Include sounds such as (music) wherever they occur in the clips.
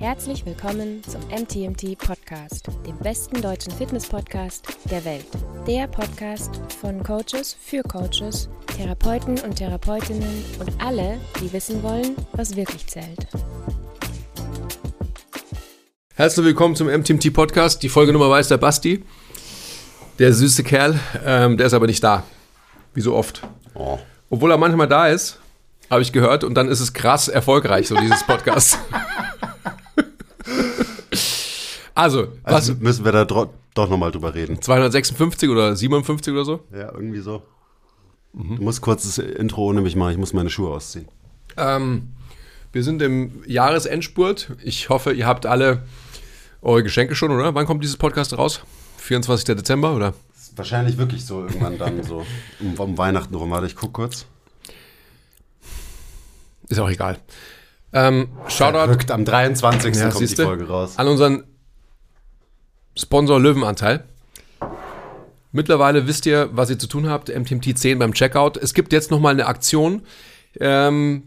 Herzlich willkommen zum MTMT Podcast, dem besten deutschen Fitness-Podcast der Welt. Der Podcast von Coaches für Coaches, Therapeuten und Therapeutinnen und alle, die wissen wollen, was wirklich zählt. Herzlich willkommen zum MTMT Podcast. Die Folgenummer weiß der Basti. Der süße Kerl, ähm, der ist aber nicht da. Wie so oft. Oh. Obwohl er manchmal da ist, habe ich gehört, und dann ist es krass erfolgreich, so dieses Podcast. (laughs) also, was? Also müssen wir da doch nochmal drüber reden. 256 oder 57 oder so? Ja, irgendwie so. Du musst kurz das Intro ohne mich machen, ich muss meine Schuhe ausziehen. Ähm, wir sind im Jahresendspurt. Ich hoffe, ihr habt alle eure Geschenke schon, oder? Wann kommt dieses Podcast raus? 24. Dezember, oder? Wahrscheinlich wirklich so irgendwann dann so um, um Weihnachten rum. Warte, ich guck kurz. Ist auch egal. Ähm, Shoutout Verrückt, am 23. Ja, kommt die siehste? Folge raus. an unseren Sponsor Löwenanteil. Mittlerweile wisst ihr, was ihr zu tun habt. MTMT 10 beim Checkout. Es gibt jetzt nochmal eine Aktion. Ähm,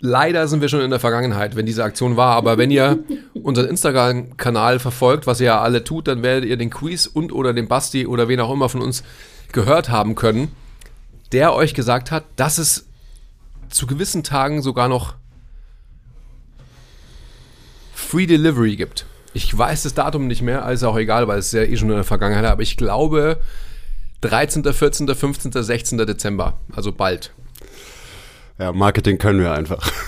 leider sind wir schon in der Vergangenheit, wenn diese Aktion war. Aber wenn ihr (laughs) unseren Instagram-Kanal verfolgt, was ihr ja alle tut, dann werdet ihr den Quiz und oder den Basti oder wen auch immer von uns gehört haben können, der euch gesagt hat, dass es zu gewissen Tagen sogar noch Free Delivery gibt. Ich weiß das Datum nicht mehr, ist auch egal, weil es ist ja eh schon in der Vergangenheit, aber ich glaube 13., 14., 15., 16. Dezember, also bald. Ja, Marketing können wir einfach. (laughs)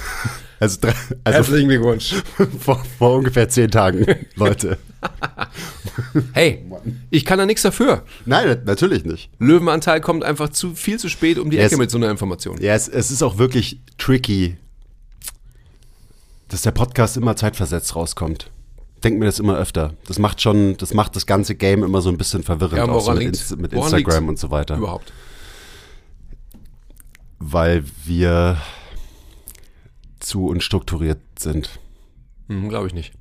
Also, also Glückwunsch. (laughs) vor, vor ungefähr zehn Tagen, (laughs) Leute. Hey, ich kann da nichts dafür. Nein, natürlich nicht. Löwenanteil kommt einfach zu viel zu spät um die. Ecke mit so einer Information. Ja, es, es ist auch wirklich tricky, dass der Podcast immer zeitversetzt rauskommt. Denk mir das immer öfter. Das macht schon, das macht das ganze Game immer so ein bisschen verwirrend, Ja, auch so mit? Inst mit Instagram und so weiter. Überhaupt. Weil wir zu unstrukturiert sind. Hm, glaube ich nicht.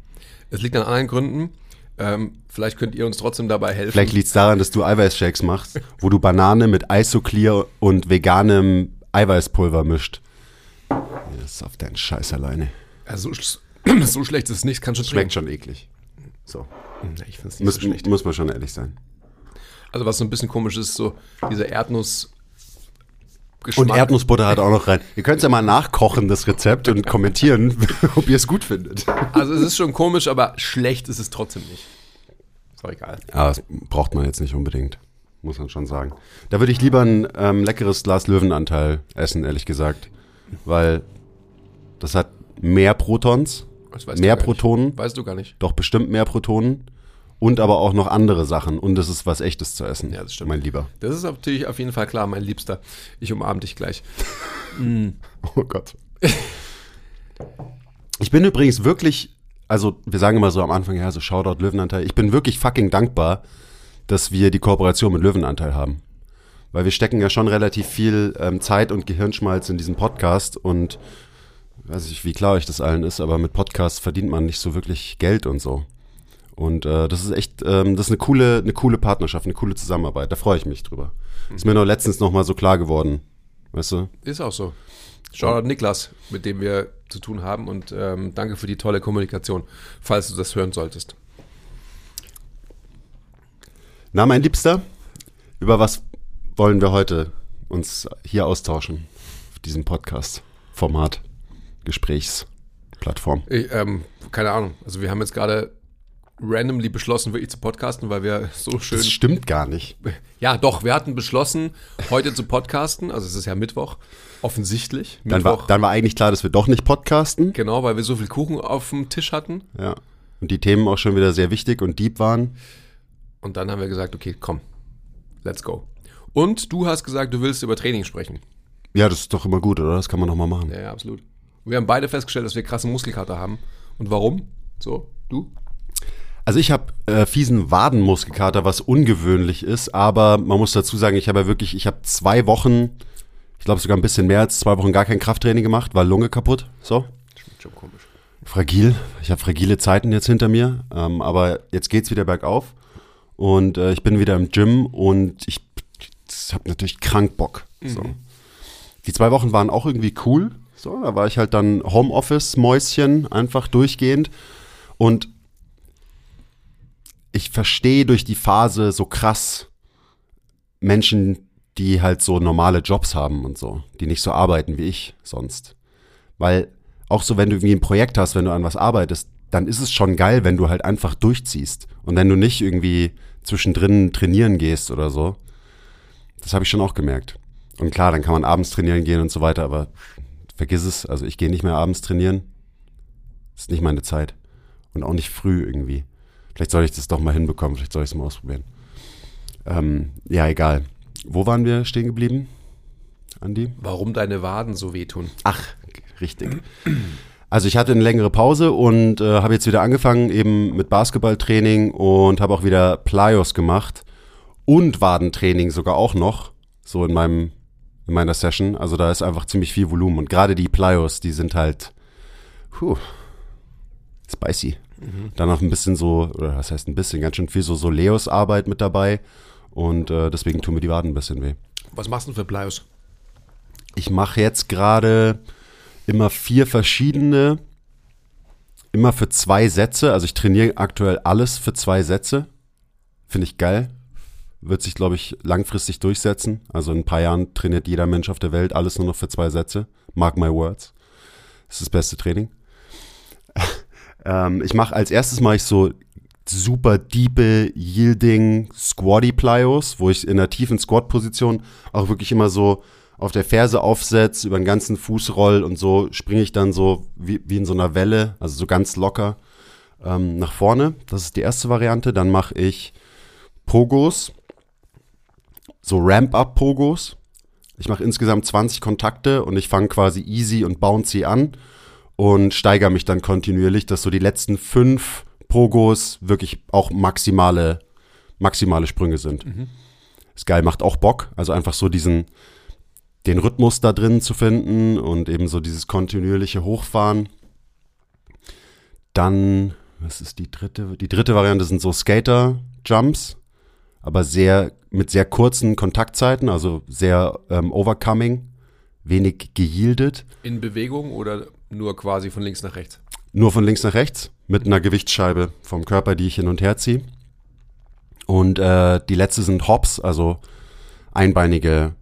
Es liegt an anderen Gründen. Ähm, vielleicht könnt ihr uns trotzdem dabei helfen. Vielleicht liegt es daran, dass du Eiweißshakes machst, (laughs) wo du Banane mit Isoclear und veganem Eiweißpulver mischt. Das ist auf deinen Scheiß alleine. Ja, (clears throat) so, schlecht ist es nicht, kann schon Schmeckt schon eklig. So. trinken. Ich finde es nicht Muss, so schlecht. muss man schon ehrlich sein. Also was so ein bisschen komisch ist, so dieser Erdnuss Und Erdnussbutter hat auch noch rein. Ihr könnt es ja mal nachkochen, das Rezept, und kommentieren, (laughs) ob ihr es gut findet. Also es ist schon komisch, aber schlecht ist es trotzdem nicht. Ist auch egal. Ja, das braucht man jetzt nicht unbedingt, muss man schon sagen. Da würde ich lieber ein ähm, leckeres Glas Löwenanteil essen, ehrlich gesagt. Weil das hat mehr Protons, mehr. Protonen, Weißt du gar nicht. doch bestimmt mehr Protonen und aber auch noch andere Sachen. Und es ist was Echtes zu essen, Ja, das stimmt. mein Lieber. Das ist natürlich auf jeden Fall klar, mein Liebster. Ich umarm dich gleich. (laughs) Oh Gott. Ich bin übrigens wirklich, also wir sagen immer so am Anfang, ja, so Shoutout Löwenanteil. Ich bin wirklich fucking dankbar, dass wir die Kooperation mit Löwenanteil haben. Weil wir stecken ja schon relativ viel ähm, Zeit und Gehirnschmalz in diesen Podcast und weiß ich, wie klar euch das allen ist, aber mit Podcasts verdient man nicht so wirklich Geld und so. Und äh, das ist echt, ähm, das ist eine coole, eine coole Partnerschaft, eine coole Zusammenarbeit. Da freue ich mich drüber. Ist mir nur letztens noch mal so klar geworden, weißt du? Ist auch so. Shoutout Niklas, mit dem wir zu tun haben und ähm, danke für die tolle Kommunikation, falls du das hören solltest. Na, mein Liebster, über was wollen wir heute uns hier austauschen? Auf diesem Podcast-Format, Gesprächsplattform. Ich, ähm, keine Ahnung. Also wir haben jetzt gerade randomly beschlossen, wirklich zu podcasten, weil wir so schön. Das stimmt gar nicht. Ja, doch, wir hatten beschlossen, heute zu podcasten. Also es ist ja Mittwoch, offensichtlich. Dann war, Mittwoch, dann war eigentlich klar, dass wir doch nicht podcasten. genau, weil wir so viel Kuchen auf dem Tisch hatten. Ja. Und die Themen auch schon wieder sehr wichtig und deep waren. Und dann haben wir gesagt, okay, komm, let's go. Und du hast gesagt, du willst über Training sprechen. Ja, das ist doch immer gut, oder? Das kann man noch mal machen. Ja, ja, absolut. Wir haben beide festgestellt, dass wir krasse Muskelkater haben. Und warum? So, du? Also ich habe äh, fiesen Wadenmuskelkater, was ungewöhnlich ist, aber man muss dazu sagen, ich habe ja wirklich, ich habe zwei Wochen, ich glaube sogar ein bisschen mehr als zwei Wochen gar kein Krafttraining gemacht, war Lunge kaputt, so. Schon komisch. Fragil. Ich habe fragile Zeiten jetzt hinter mir, ähm, aber jetzt geht's wieder bergauf und äh, ich bin wieder im Gym und ich habe natürlich krank Bock. So. Die zwei Wochen waren auch irgendwie cool. So, da war ich halt dann Homeoffice-Mäuschen, einfach durchgehend. Und ich verstehe durch die Phase so krass Menschen, die halt so normale Jobs haben und so, die nicht so arbeiten wie ich sonst. Weil auch so, wenn du irgendwie ein Projekt hast, wenn du an was arbeitest, dann ist es schon geil, wenn du halt einfach durchziehst. Und wenn du nicht irgendwie zwischendrin trainieren gehst oder so. Das habe ich schon auch gemerkt. Und klar, dann kann man abends trainieren gehen und so weiter, aber vergiss es. Also ich gehe nicht mehr abends trainieren. Das ist nicht meine Zeit. Und auch nicht früh irgendwie. Vielleicht soll ich das doch mal hinbekommen. Vielleicht soll ich es mal ausprobieren. Ähm, ja, egal. Wo waren wir stehen geblieben, Andi? Warum deine Waden so wehtun? Ach, richtig. Also ich hatte eine längere Pause und äh, habe jetzt wieder angefangen eben mit Basketballtraining und habe auch wieder Plyos gemacht und Wadentraining sogar auch noch so in meinem in meiner Session. Also da ist einfach ziemlich viel Volumen und gerade die Plyos, die sind halt puh, spicy. Mhm. Dann noch ein bisschen so, oder was heißt ein bisschen, ganz schön viel so Soleos Arbeit mit dabei und äh, deswegen tun mir die Waden ein bisschen weh. Was machst du für Plyos? Ich mache jetzt gerade immer vier verschiedene, immer für zwei Sätze. Also ich trainiere aktuell alles für zwei Sätze. Finde ich geil. Wird sich, glaube ich, langfristig durchsetzen. Also in ein paar Jahren trainiert jeder Mensch auf der Welt alles nur noch für zwei Sätze. Mark my words. Das ist das beste Training. (laughs) ähm, ich mache als erstes mache ich so super diepe, yielding Squatty Plyos, wo ich in der tiefen Squat-Position auch wirklich immer so auf der Ferse aufsetze, über den ganzen Fuß roll und so springe ich dann so wie, wie in so einer Welle, also so ganz locker ähm, nach vorne. Das ist die erste Variante. Dann mache ich Pogos, so Ramp-Up-Pogos. Ich mache insgesamt 20 Kontakte und ich fange quasi easy und bouncy an und steigere mich dann kontinuierlich, dass so die letzten fünf Pogos wirklich auch maximale, maximale Sprünge sind. Mhm. Ist geil, macht auch Bock. Also einfach so diesen, den Rhythmus da drin zu finden und eben so dieses kontinuierliche Hochfahren. Dann, was ist die dritte? Die dritte Variante sind so Skater-Jumps, aber sehr, mit sehr kurzen Kontaktzeiten, also sehr ähm, overcoming, wenig geyieldet. In Bewegung oder nur quasi von links nach rechts? Nur von links nach rechts, mit einer Gewichtsscheibe vom Körper, die ich hin und her ziehe. Und äh, die letzte sind Hops, also einbeinige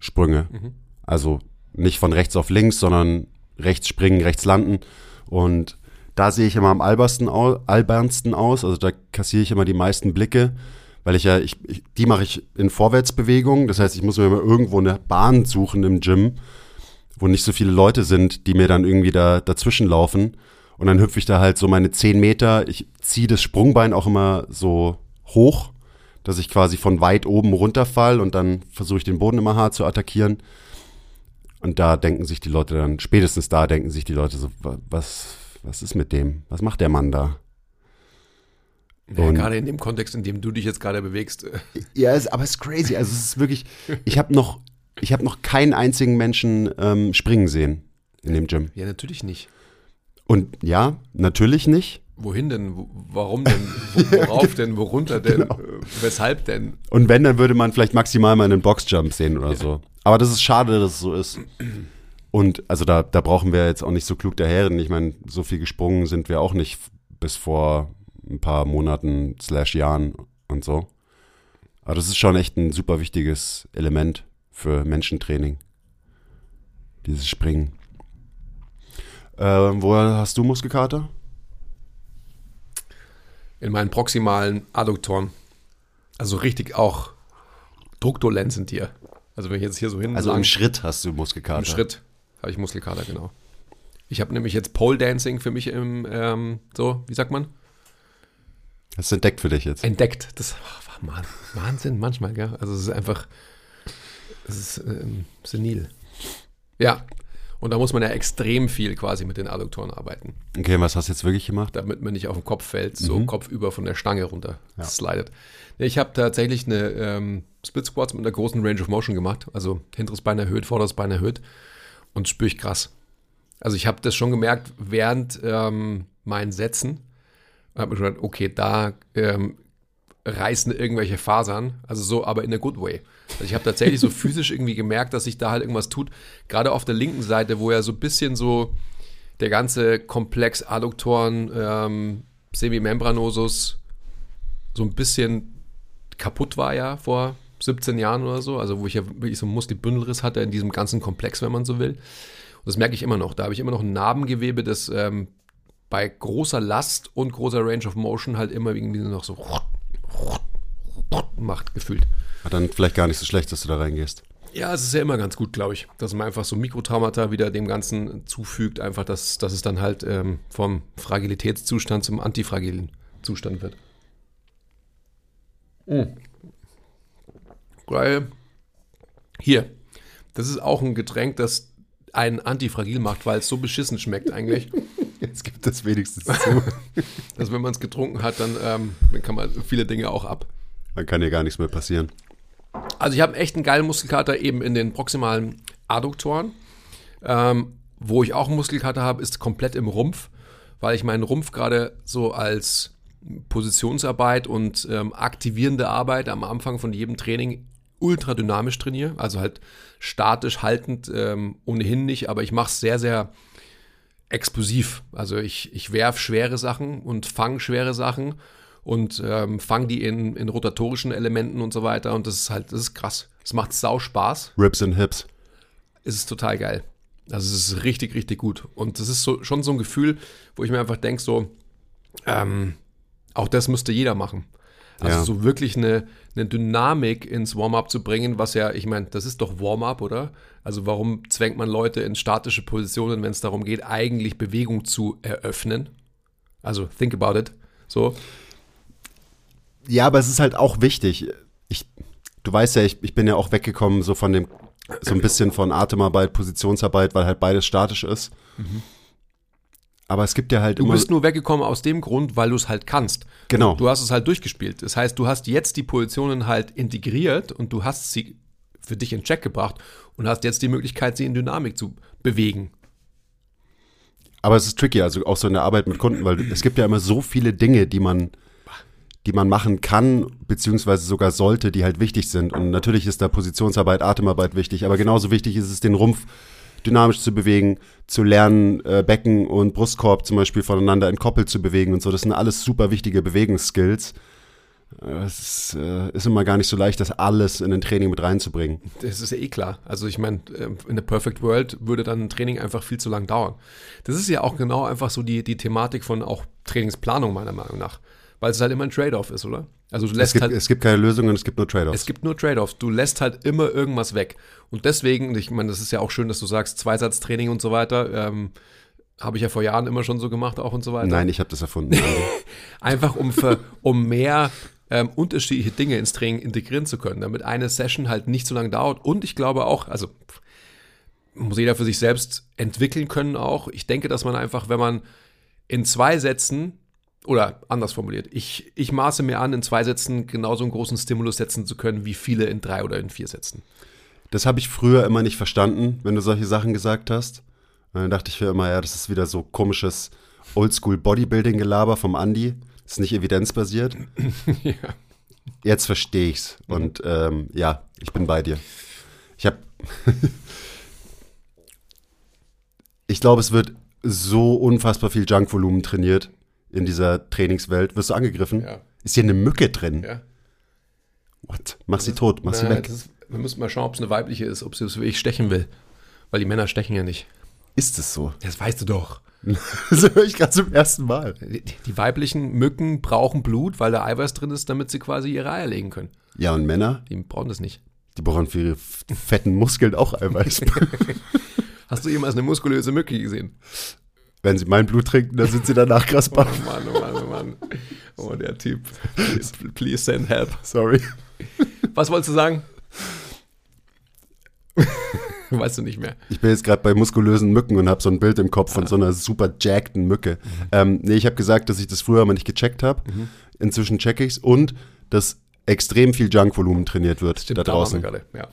Sprünge. Mhm. Also nicht von rechts auf links, sondern rechts springen, rechts landen. Und da sehe ich immer am albernsten aus. Also da kassiere ich immer die meisten Blicke, weil ich ja, ich, ich die mache ich in Vorwärtsbewegung. Das heißt, ich muss mir immer irgendwo eine Bahn suchen im Gym, wo nicht so viele Leute sind, die mir dann irgendwie da dazwischen laufen. Und dann hüpfe ich da halt so meine 10 Meter. Ich ziehe das Sprungbein auch immer so hoch dass ich quasi von weit oben runterfall und dann versuche ich den Boden immer hart zu attackieren. Und da denken sich die Leute dann, spätestens da denken sich die Leute so, was, was ist mit dem? Was macht der Mann da? Ja, gerade in dem Kontext, in dem du dich jetzt gerade bewegst. (laughs) Ja, es, aber es ist crazy. Also es ist wirklich, ich habe noch, ich habe noch keinen einzigen Menschen ähm, springen sehen in dem Gym. Ja, natürlich nicht. Und ja, natürlich nicht. Wohin denn? Warum denn? Worauf (laughs) denn? Worunter denn? Genau. Weshalb denn? Und wenn, dann würde man vielleicht maximal mal einen Boxjump sehen oder ja. so. Aber das ist schade, dass es so ist. Und also da, da brauchen wir jetzt auch nicht so klug daherreden. Ich meine, so viel gesprungen sind wir auch nicht bis vor ein paar Monaten slash Jahren und so. Aber das ist schon echt ein super wichtiges Element für Menschentraining. Dieses Springen. Äh, woher hast du Muskelkater? in meinen proximalen Adduktoren. Also richtig auch druckdolent sind hier. Also wenn ich jetzt hier so hin. Also lang, im Schritt hast du Muskelkater. Im Schritt habe ich Muskelkater, genau. Ich habe nämlich jetzt Pole Dancing für mich im, ähm, so, wie sagt man? Das ist entdeckt für dich jetzt. Entdeckt. Das war Wahnsinn manchmal, gell? Also es ist einfach, es ist ähm, senil. Ja, und da muss man ja extrem viel quasi mit den Adduktoren arbeiten. Okay, was hast du jetzt wirklich gemacht? Damit man nicht auf den Kopf fällt, so mhm. kopfüber von der Stange runter ja. slidet. Ich habe tatsächlich eine ähm, Split Squats mit einer großen Range of Motion gemacht. Also hinteres Bein erhöht, vorderes Bein erhöht. Und spüre ich krass. Also ich habe das schon gemerkt während ähm, meinen Sätzen. Habe mir gedacht, okay, da ähm, reißen irgendwelche Fasern. Also so, aber in a good way. Also ich habe tatsächlich so (laughs) physisch irgendwie gemerkt, dass sich da halt irgendwas tut. Gerade auf der linken Seite, wo ja so ein bisschen so der ganze Komplex Adduktoren, ähm, Semimembranosus so ein bisschen kaputt war ja vor 17 Jahren oder so, also wo ich ja wirklich so einen Muskelbündelriss hatte in diesem ganzen Komplex, wenn man so will. Und das merke ich immer noch. Da habe ich immer noch ein Narbengewebe, das ähm, bei großer Last und großer Range of Motion halt immer irgendwie noch so macht, gefühlt. Hat dann vielleicht gar nicht so schlecht, dass du da reingehst. Ja, es ist ja immer ganz gut, glaube ich, dass man einfach so Mikrotraumata wieder dem Ganzen zufügt, einfach, dass, dass es dann halt ähm, vom Fragilitätszustand zum antifragilen Zustand wird. Mhm. Geil. Hier, das ist auch ein Getränk, das einen antifragil macht, weil es so beschissen schmeckt eigentlich. (laughs) Jetzt gibt es wenigstens zu. dass (laughs) wenn man es getrunken hat, dann, ähm, dann kann man viele Dinge auch ab. Dann kann ja gar nichts mehr passieren. Also ich habe echt einen geilen Muskelkater eben in den proximalen Adduktoren. Ähm, wo ich auch Muskelkater habe, ist komplett im Rumpf, weil ich meinen Rumpf gerade so als Positionsarbeit und ähm, aktivierende Arbeit am Anfang von jedem Training ultra dynamisch trainiere. Also halt statisch haltend ähm, ohnehin nicht, aber ich mache es sehr, sehr explosiv. Also ich, ich werfe schwere Sachen und fange schwere Sachen und ähm, fange die in, in rotatorischen Elementen und so weiter. Und das ist halt, das ist krass. Es macht sau Spaß. Rips and Hips. Es ist total geil. Also es ist richtig, richtig gut. Und das ist so, schon so ein Gefühl, wo ich mir einfach denke, so, ähm, auch das müsste jeder machen. Also ja. so wirklich eine, eine Dynamik ins Warm-up zu bringen, was ja, ich meine, das ist doch Warm-up, oder? Also warum zwängt man Leute in statische Positionen, wenn es darum geht, eigentlich Bewegung zu eröffnen? Also think about it. So. Ja, aber es ist halt auch wichtig. Ich, du weißt ja, ich, ich bin ja auch weggekommen so von dem, so ein bisschen von Atemarbeit, Positionsarbeit, weil halt beides statisch ist. Mhm. Aber es gibt ja halt Du bist nur weggekommen aus dem Grund, weil du es halt kannst. Genau. Du hast es halt durchgespielt. Das heißt, du hast jetzt die Positionen halt integriert und du hast sie für dich in Check gebracht und hast jetzt die Möglichkeit, sie in Dynamik zu bewegen. Aber es ist tricky, also auch so in der Arbeit mit Kunden, weil es gibt ja immer so viele Dinge, die man, die man machen kann, beziehungsweise sogar sollte, die halt wichtig sind. Und natürlich ist da Positionsarbeit, Atemarbeit wichtig, aber genauso wichtig ist es, den Rumpf dynamisch zu bewegen, zu lernen, äh, Becken und Brustkorb zum Beispiel voneinander entkoppelt zu bewegen und so. Das sind alles super wichtige Bewegungsskills. Äh, es ist, äh, ist, immer gar nicht so leicht, das alles in ein Training mit reinzubringen. Das ist ja eh klar. Also ich meine, äh, in der Perfect World würde dann ein Training einfach viel zu lang dauern. Das ist ja auch genau einfach so die, die Thematik von auch Trainingsplanung meiner Meinung nach weil es halt immer ein Trade-off ist, oder? Also du lässt es gibt, halt, es gibt keine Lösungen, es gibt nur Trade-offs. Es gibt nur Trade-offs. Du lässt halt immer irgendwas weg. Und deswegen, ich meine, das ist ja auch schön, dass du sagst, Zweisatztraining und so weiter. Ähm, habe ich ja vor Jahren immer schon so gemacht, auch und so weiter. Nein, ich habe das erfunden. (laughs) Einfach um, für, um mehr ähm, unterschiedliche Dinge ins Training integrieren zu können, damit eine Session halt nicht so lange dauert. Und ich glaube auch, also muss jeder für sich selbst entwickeln können auch. Ich denke, dass man einfach, wenn man in zwei Sätzen oder anders formuliert, ich, ich maße mir an, in zwei Sätzen genauso einen großen Stimulus setzen zu können, wie viele in drei oder in vier Sätzen. Das habe ich früher immer nicht verstanden, wenn du solche Sachen gesagt hast. Und dann dachte ich mir immer, ja, das ist wieder so komisches Oldschool-Bodybuilding-Gelaber vom Andi. Das ist nicht evidenzbasiert. (laughs) ja. Jetzt verstehe ich's. Und ähm, ja, ich bin bei dir. Ich habe. (laughs) ich glaube, es wird so unfassbar viel Junkvolumen trainiert in dieser Trainingswelt. Wirst du angegriffen? Ja. Ist hier eine Mücke drin? Ja. What? Mach sie tot, mach na, sie weg. Ist, wir müssen mal schauen, ob es eine weibliche ist, ob sie es wirklich stechen will. Weil die Männer stechen ja nicht. Ist es so? Das weißt du doch. (laughs) das höre ich gerade zum ersten Mal. Die, die, weiblichen Mücken brauchen Blut, weil da Eiweiß drin ist, damit sie quasi ihre Eier legen können. Ja, und Männer? Die brauchen das nicht. Die brauchen für ihre fetten Muskeln auch Eiweiß. (laughs) Hast du jemals eine muskulöse Mücke gesehen? Wenn sie mein Blut trinken, dann sind sie danach krass baff. Oh Mann, oh Mann, oh Mann. Oh, der Typ. Please, please send help. Sorry. Was wolltest du sagen? weißt du nicht mehr. Ich bin jetzt gerade bei muskulösen Mücken und habe so ein Bild im Kopf von ah. so einer super jackten Mücke. Mhm. Ähm, nee, ich habe gesagt, dass ich das früher mal nicht gecheckt habe. Mhm. Inzwischen checke ich's und dass extrem viel Junkvolumen trainiert wird Stimmt, da draußen. Da ja.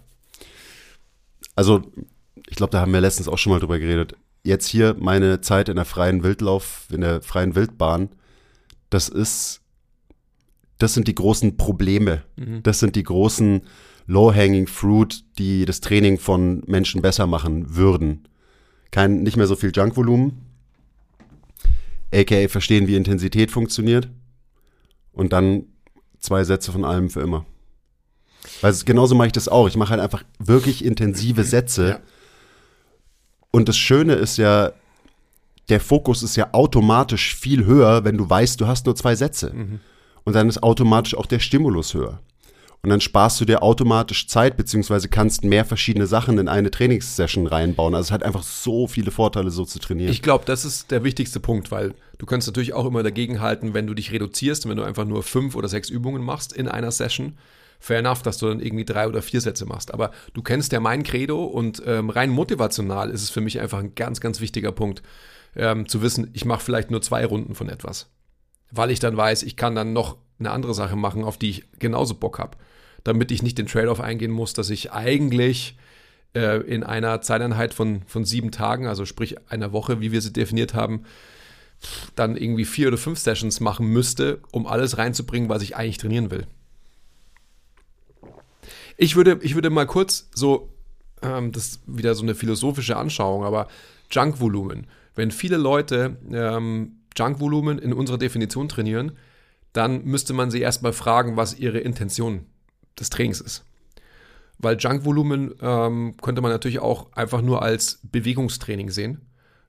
Also, ich glaube, da haben wir letztens auch schon mal drüber geredet jetzt hier meine Zeit in der freien Wildlauf, in der freien Wildbahn, das ist, das sind die großen Probleme. Mhm. Das sind die großen low-hanging fruit, die das Training von Menschen besser machen würden. Kein, nicht mehr so viel Junkvolumen, aka verstehen, wie Intensität funktioniert. Und dann zwei Sätze von allem für immer. Weil genauso mache ich das auch. Ich mache halt einfach wirklich intensive Sätze. Ja. Und das Schöne ist ja, der Fokus ist ja automatisch viel höher, wenn du weißt, du hast nur zwei Sätze. Und dann ist automatisch auch der Stimulus höher. Und dann sparst du dir automatisch Zeit, beziehungsweise kannst mehr verschiedene Sachen in eine Trainingssession reinbauen. Also es hat einfach so viele Vorteile, so zu trainieren. Ich glaube, das ist der wichtigste Punkt, weil du kannst natürlich auch immer dagegen halten, wenn du dich reduzierst wenn du einfach nur fünf oder sechs Übungen machst in einer Session. Fair enough, dass du dann irgendwie drei oder vier Sätze machst. Aber du kennst ja mein Credo und ähm, rein motivational ist es für mich einfach ein ganz, ganz wichtiger Punkt, ähm, zu wissen, ich mache vielleicht nur zwei Runden von etwas. Weil ich dann weiß, ich kann dann noch eine andere Sache machen, auf die ich genauso Bock habe. Damit ich nicht den Trade-off eingehen muss, dass ich eigentlich äh, in einer Zeiteinheit von, von sieben Tagen, also sprich einer Woche, wie wir sie definiert haben, dann irgendwie vier oder fünf Sessions machen müsste, um alles reinzubringen, was ich eigentlich trainieren will. Ich würde, ich würde mal kurz so, ähm, das ist wieder so eine philosophische Anschauung, aber Junk-Volumen. Wenn viele Leute ähm, Junk-Volumen in unserer Definition trainieren, dann müsste man sie erstmal fragen, was ihre Intention des Trainings ist. Weil Junk-Volumen ähm, könnte man natürlich auch einfach nur als Bewegungstraining sehen.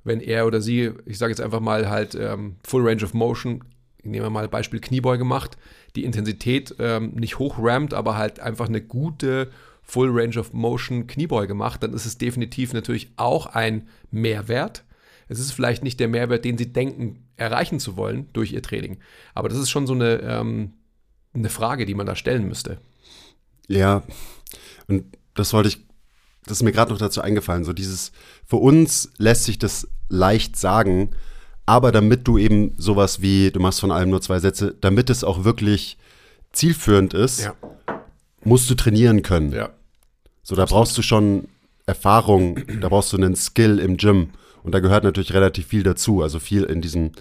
Wenn er oder sie, ich sage jetzt einfach mal halt ähm, Full Range of Motion, nehmen wir mal Beispiel Kniebeuge macht, die Intensität ähm, nicht hochrammt, aber halt einfach eine gute Full Range of Motion Kniebeuge macht, dann ist es definitiv natürlich auch ein Mehrwert. Es ist vielleicht nicht der Mehrwert, den sie denken, erreichen zu wollen durch ihr Training. Aber das ist schon so eine, ähm, eine Frage, die man da stellen müsste. Ja, und das wollte ich, das ist mir gerade noch dazu eingefallen, so dieses, für uns lässt sich das leicht sagen, aber damit du eben sowas wie, du machst von allem nur zwei Sätze, damit es auch wirklich zielführend ist, musst du trainieren können. ja. So, da brauchst du schon Erfahrung, da brauchst du einen Skill im Gym. Und da gehört natürlich relativ viel dazu, also viel in diesen,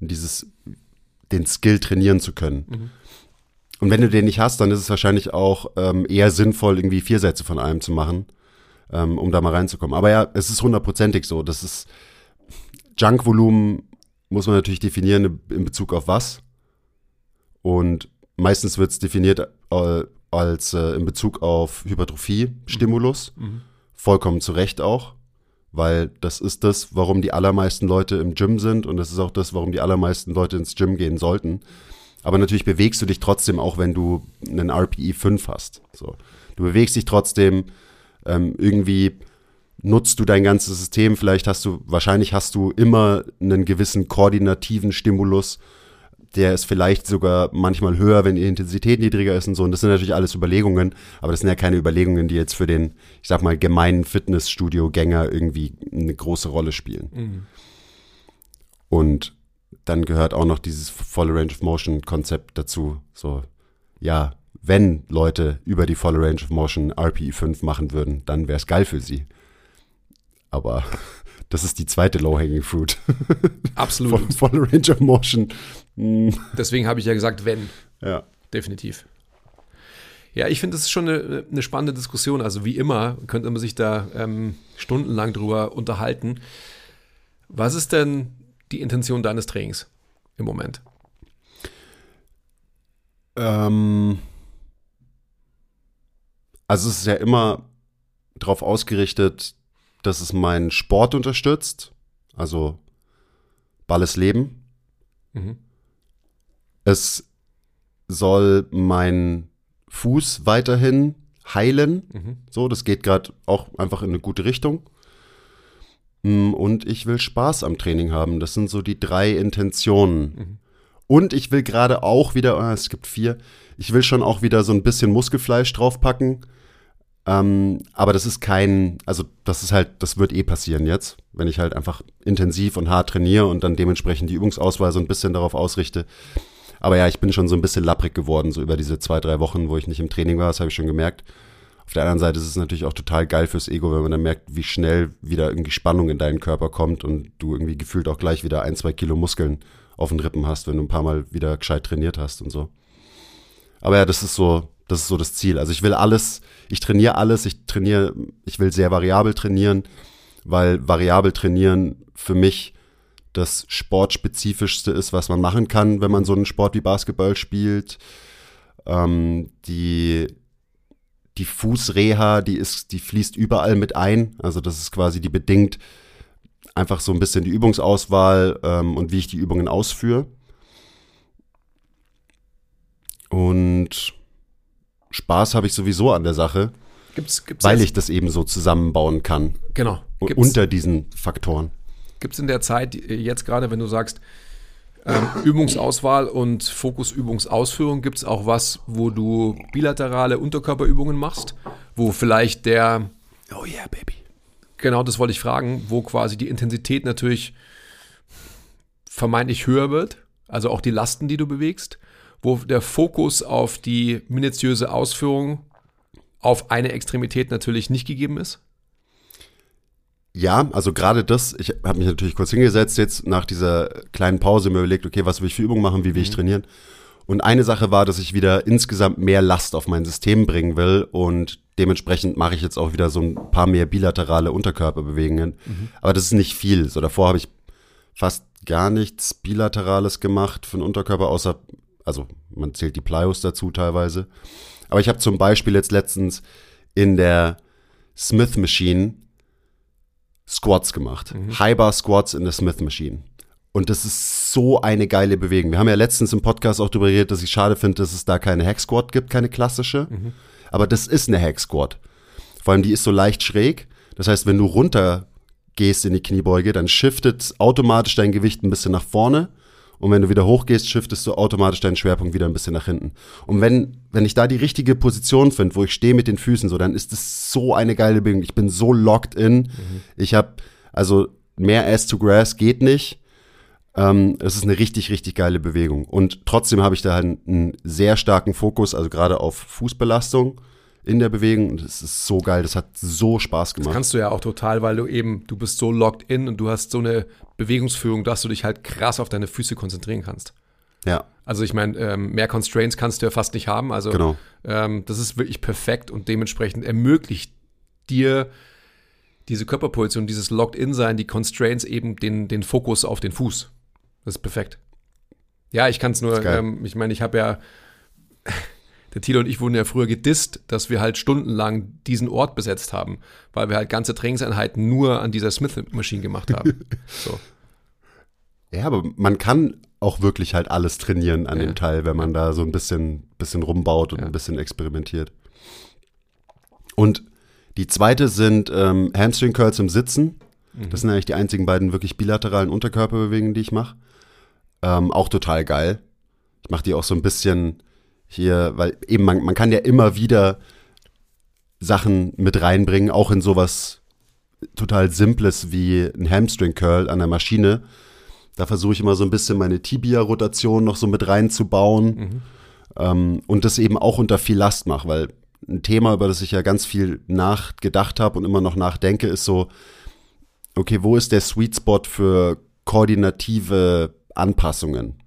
in dieses, den Skill trainieren zu können. Und wenn du den nicht hast, dann ist es wahrscheinlich auch ähm, eher sinnvoll, irgendwie vier Sätze von einem zu machen, ähm, um da mal reinzukommen. Aber ja, es ist hundertprozentig so. Das ist Junk-Volumen muss man natürlich definieren in Bezug auf was. Und meistens wird es definiert äh, als äh, in Bezug auf Hypertrophie-Stimulus. Vollkommen zu Recht auch, weil das ist das, warum die allermeisten Leute im Gym sind und das ist auch das, warum die allermeisten Leute ins Gym gehen sollten. Aber natürlich bewegst du dich trotzdem, auch wenn du einen RPE 5 hast. So. Du bewegst dich trotzdem, ähm, irgendwie nutzt du dein ganzes System, vielleicht hast du, wahrscheinlich hast du immer einen gewissen koordinativen Stimulus, der ist vielleicht sogar manchmal höher, wenn die Intensität niedriger ist und so. Und das sind natürlich alles Überlegungen, aber das sind ja keine Überlegungen, die jetzt für den, ich sag mal, gemeinen Fitnessstudio-Gänger irgendwie eine große Rolle spielen. Und dann gehört auch noch dieses volle Range of Motion Konzept dazu. So, ja, wenn Leute über die volle Range of Motion RPE 5 machen würden, dann wäre es geil für sie. Aber (laughs) das ist die zweite Low-Hanging Fruit. (laughs) Absolut. Voll, volle Range of Motion. Mm, Deswegen habe ich ja gesagt, wenn. ja. Definitiv. Ja, ich finde, das ist schon eine, eine spannende Diskussion. Also wie immer könnte man sich da ähm, stundenlang drüber unterhalten. Was ist denn die Intention deines Trainings im Moment? Ähm, also es ist ja immer darauf ausgerichtet, dass es meinen Sport unterstützt. Also balles Leben. Mhm. Es soll mein Fuß weiterhin heilen. Mhm. So, das geht gerade auch einfach in eine gute Richtung. Mm, Und ich will Spaß am Training haben. Das sind so die drei Intentionen. Und ich will gerade auch wieder, ah, es gibt vier, ich will schon auch wieder so ein bisschen Muskelfleisch draufpacken. Ähm, aber das ist kein, also das ist halt, das wird eh passieren jetzt, wenn ich halt einfach intensiv und hart trainiere und dann dementsprechend die Übungsauswahl so ein bisschen darauf ausrichte. Aber ja, ich bin schon so ein bisschen lapprig geworden, so über diese zwei, drei Wochen, wo ich nicht im Training war, das habe ich schon gemerkt. Auf der anderen Seite ist es natürlich auch total geil fürs Ego, wenn man dann merkt, wie schnell wieder irgendwie Spannung in deinen Körper kommt und du irgendwie gefühlt auch gleich wieder ein, zwei Kilo Muskeln auf den Rippen hast, wenn du ein paar Mal wieder gescheit trainiert hast und so. Aber ja, das ist so, das ist so das Ziel. Also ich will alles, ich trainiere alles, ich trainiere, ich will sehr variabel trainieren, weil variabel trainieren für mich das sportspezifischste ist, was man machen kann, wenn man so einen Sport wie Basketball spielt. Ähm, die, die Fußreha, die ist, die fließt überall mit ein. Also das ist quasi die bedingt einfach so ein bisschen die Übungsauswahl ähm, und wie ich die Übungen ausführe. Und Spaß habe ich sowieso an der Sache, Gibt's, gibt's weil ich das eben so zusammenbauen kann. Genau. Gibt's- Unter diesen Faktoren. Gibt es in der Zeit, äh, jetzt gerade, wenn du sagst, ähm, Übungsauswahl und Fokus Übungsausführung, gibt es auch was, wo du bilaterale Unterkörperübungen machst, wo vielleicht der, Oh yeah, baby. genau das wollte ich fragen, wo quasi die Intensität natürlich vermeintlich höher wird, also auch die Lasten, die du bewegst, wo der Fokus auf die minutiöse Ausführung auf eine Extremität natürlich nicht gegeben ist. Ja, also gerade das, ich habe mich natürlich kurz hingesetzt jetzt nach dieser kleinen Pause mir überlegt, okay, was will ich für Übungen machen, wie will ich trainieren? Und eine Sache war, dass ich wieder insgesamt mehr Last auf mein System bringen will und dementsprechend mache ich jetzt auch wieder so ein paar mehr bilaterale Unterkörperbewegungen. Aber das ist nicht viel. So davor habe ich fast gar nichts Bilaterales gemacht für den Unterkörper, außer, also man zählt die Plyos dazu teilweise. Aber ich habe zum Beispiel jetzt letztens in der Smith Machine Squats gemacht. High Bar Squats in der Smith Machine. Und das ist so eine geile Bewegung. Wir haben ja letztens im Podcast auch darüber geredet, dass ich schade finde, dass es da keine Hack Squat gibt, keine klassische. Aber das ist eine Hack Squat. Vor allem die ist so leicht schräg. Das heißt, wenn du runter gehst in die Kniebeuge, dann shiftet automatisch dein Gewicht ein bisschen nach vorne. Und wenn du wieder hochgehst, shiftest du automatisch deinen Schwerpunkt wieder ein bisschen nach hinten. Und wenn, wenn ich da die richtige Position finde, wo ich stehe mit den Füßen so, dann ist es so eine geile Bewegung. Ich bin so locked in. Ich habe, also mehr Ass to Grass geht nicht. Ähm, es ist eine richtig, richtig geile Bewegung. Und trotzdem habe ich da halt einen sehr starken Fokus, also gerade auf Fußbelastung in der Bewegung. Und es ist so geil. Das hat so Spaß gemacht. Kannst du ja auch total, weil du eben, du bist so locked in und du hast so eine Bewegungsführung, dass du dich halt krass auf deine Füße konzentrieren kannst. ja, Also ich meine, ähm, mehr Constraints kannst du ja fast nicht haben. Also Genau. ähm, das ist wirklich perfekt und dementsprechend ermöglicht dir diese Körperposition, dieses Locked-In-Sein, die Constraints eben den, den Fokus auf den Fuß. Das ist perfekt. Ja, ich kann es nur, ähm, ich meine, ich habe ja, der Thilo und ich wurden ja früher gedisst, dass wir halt stundenlang diesen Ort besetzt haben, weil wir halt ganze Trainingseinheiten nur an dieser Smith-Maschine gemacht haben. (laughs) so. Ja, aber man kann auch wirklich halt alles trainieren an Ja. dem Teil, wenn man da so ein bisschen, bisschen rumbaut und Ja. ein bisschen experimentiert. Und die zweite sind ähm, Hamstring Curls im Sitzen. Das sind eigentlich die einzigen beiden wirklich bilateralen Unterkörperbewegungen, die ich mache. Ähm, auch total geil. Ich mache die auch so ein bisschen hier, weil eben man, man kann ja immer wieder Sachen mit reinbringen, auch in sowas total Simples wie ein Hamstring Curl an der Maschine. Da versuche ich immer so ein bisschen meine Tibia-Rotation noch so mit reinzubauen ähm, und das eben auch unter viel Last mache, weil ein Thema, über das ich ja ganz viel nachgedacht habe und immer noch nachdenke, ist so, okay, wo ist der Sweet Spot für koordinative Anpassungen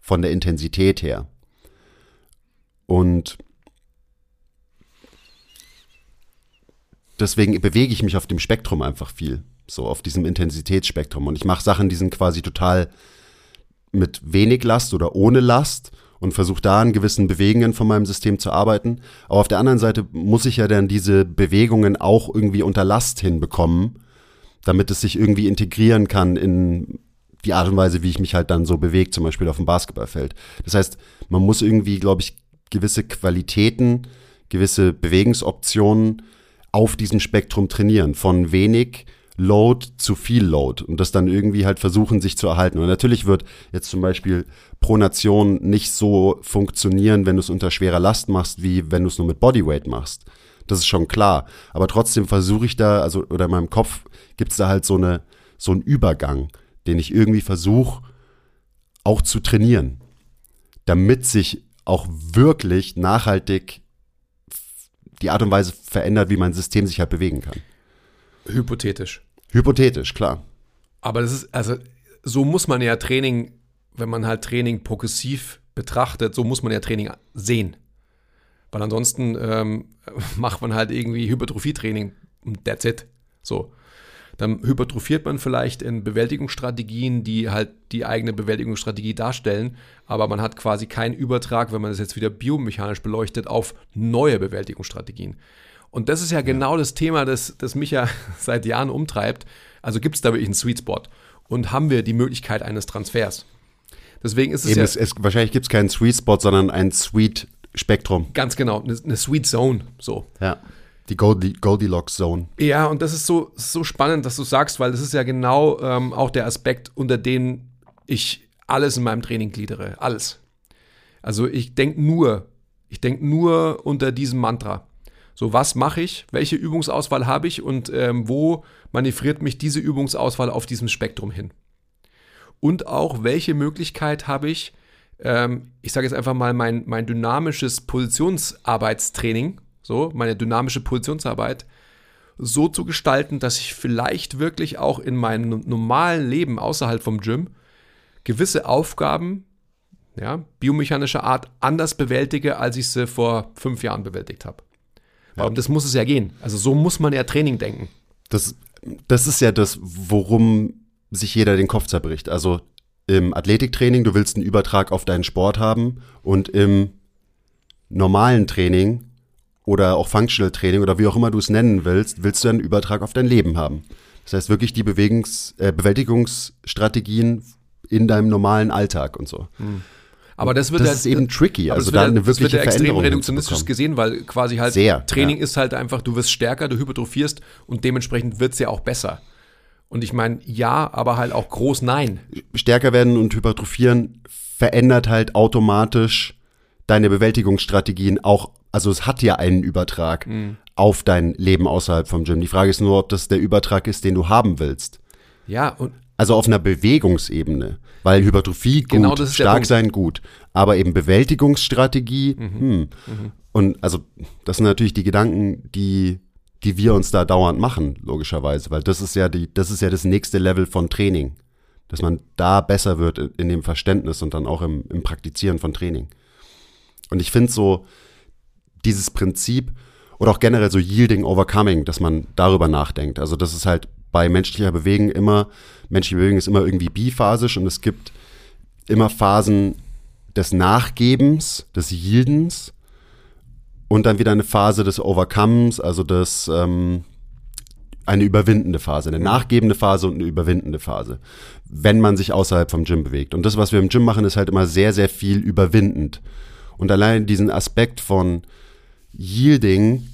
von der Intensität her? Und deswegen bewege ich mich auf dem Spektrum einfach viel, so auf diesem Intensitätsspektrum. Und ich mache Sachen, die sind quasi total mit wenig Last oder ohne Last und versuche da an gewissen Bewegungen von meinem System zu arbeiten. Aber auf der anderen Seite muss ich ja dann diese Bewegungen auch irgendwie unter Last hinbekommen, damit es sich irgendwie integrieren kann in die Art und Weise, wie ich mich halt dann so bewege, zum Beispiel auf dem Basketballfeld. Das heißt, man muss irgendwie, glaube ich, gewisse Qualitäten, gewisse Bewegungsoptionen auf diesem Spektrum trainieren. Von wenig Load zu viel Load und das dann irgendwie halt versuchen, sich zu erhalten. Und natürlich wird jetzt zum Beispiel Pronation nicht so funktionieren, wenn du es unter schwerer Last machst, wie wenn du es nur mit Bodyweight machst. Das ist schon klar. Aber trotzdem versuche ich da, also, oder in meinem Kopf gibt es da halt so eine, so einen Übergang, den ich irgendwie versuche, auch zu trainieren. Damit sich auch wirklich nachhaltig die Art und Weise verändert, wie mein System sich halt bewegen kann. Hypothetisch. Hypothetisch, klar. Aber das ist, also, so muss man ja Training, wenn man halt Training progressiv betrachtet, so muss man ja Training sehen. Weil ansonsten ähm, (laughs) macht man halt irgendwie Hypertrophie-Training und that's it. So. Dann hypertrophiert man vielleicht in Bewältigungsstrategien, die halt die eigene Bewältigungsstrategie darstellen, aber man hat quasi keinen Übertrag, wenn man das jetzt wieder biomechanisch beleuchtet, auf neue Bewältigungsstrategien. Und das ist ja genau das Thema, das, das mich ja (laughs) seit Jahren umtreibt. Also gibt es da wirklich einen Sweet Spot und haben wir die Möglichkeit eines Transfers? Deswegen ist es Eben, ja es, es, wahrscheinlich gibt es keinen Sweet Spot, sondern ein Sweet Spektrum. ganz genau eine, eine Sweet Zone so. Ja. Die Goldi Goldilocks Zone. Ja, und das ist so, so spannend, dass du sagst, weil das ist ja genau ähm, auch der Aspekt, unter den ich alles in meinem Training gliedere. Alles. Also ich denke nur, ich denke nur unter diesem Mantra. So, was mache ich? Welche Übungsauswahl habe ich und ähm, wo manövriert mich diese Übungsauswahl auf diesem Spektrum hin? Und auch, welche Möglichkeit habe ich, ähm, ich sage jetzt einfach mal, mein, mein dynamisches Positionsarbeitstraining, so, meine dynamische Positionsarbeit, so zu gestalten, dass ich vielleicht wirklich auch in meinem normalen Leben außerhalb vom Gym gewisse Aufgaben, ja, biomechanischer Art anders bewältige, als ich sie vor fünf Jahren bewältigt habe. Weil um das muss es ja gehen. Also so muss man ja Training denken. Das, das ist ja das, worum sich jeder den Kopf zerbricht. Also im Athletiktraining, du willst einen Übertrag auf deinen Sport haben und im normalen Training oder auch Functional Training oder wie auch immer du es nennen willst, willst du einen Übertrag auf dein Leben haben. Das heißt wirklich die Bewegungs-, äh, Bewältigungsstrategien in deinem normalen Alltag und so. Aber das wird das ja, ist eben tricky, also da wird, eine ja- das wird wirkliche ja extrem reduktionistisch gesehen, weil quasi halt Sehr, Training ja. ist halt einfach, du wirst stärker, du hypertrophierst und dementsprechend wird es ja auch besser. Und ich meine, ja, aber halt auch groß nein. stärker werden und hypertrophieren verändert halt automatisch deine Bewältigungsstrategien auch, also es hat ja einen Übertrag Mhm. auf dein Leben außerhalb vom Gym. Die Frage ist nur, ob das der Übertrag ist, den du haben willst. Ja, und Also auf einer Bewegungsebene. Weil Hypertrophie gut, Genau, das ist stark sein gut. Aber eben Bewältigungsstrategie, Mhm. hm. Und also das sind natürlich die Gedanken, die, die wir uns da dauernd machen, logischerweise. Weil das ist ja die, das ist ja das nächste Level von Training. Dass man da besser wird in, in dem Verständnis und dann auch im, im Praktizieren von Training. Und ich finde so dieses Prinzip oder auch generell so Yielding Overcoming, dass man darüber nachdenkt. Also das ist halt bei menschlicher Bewegung immer, menschliche Bewegung ist immer irgendwie biphasisch und es gibt immer Phasen des Nachgebens, des Yieldens und dann wieder eine Phase des Overcomes, also des ähm, eine überwindende Phase, eine nachgebende Phase und eine überwindende Phase, wenn man sich außerhalb vom Gym bewegt. Und das, was wir im Gym machen, ist halt immer sehr, sehr viel überwindend. Und allein diesen Aspekt von Yielding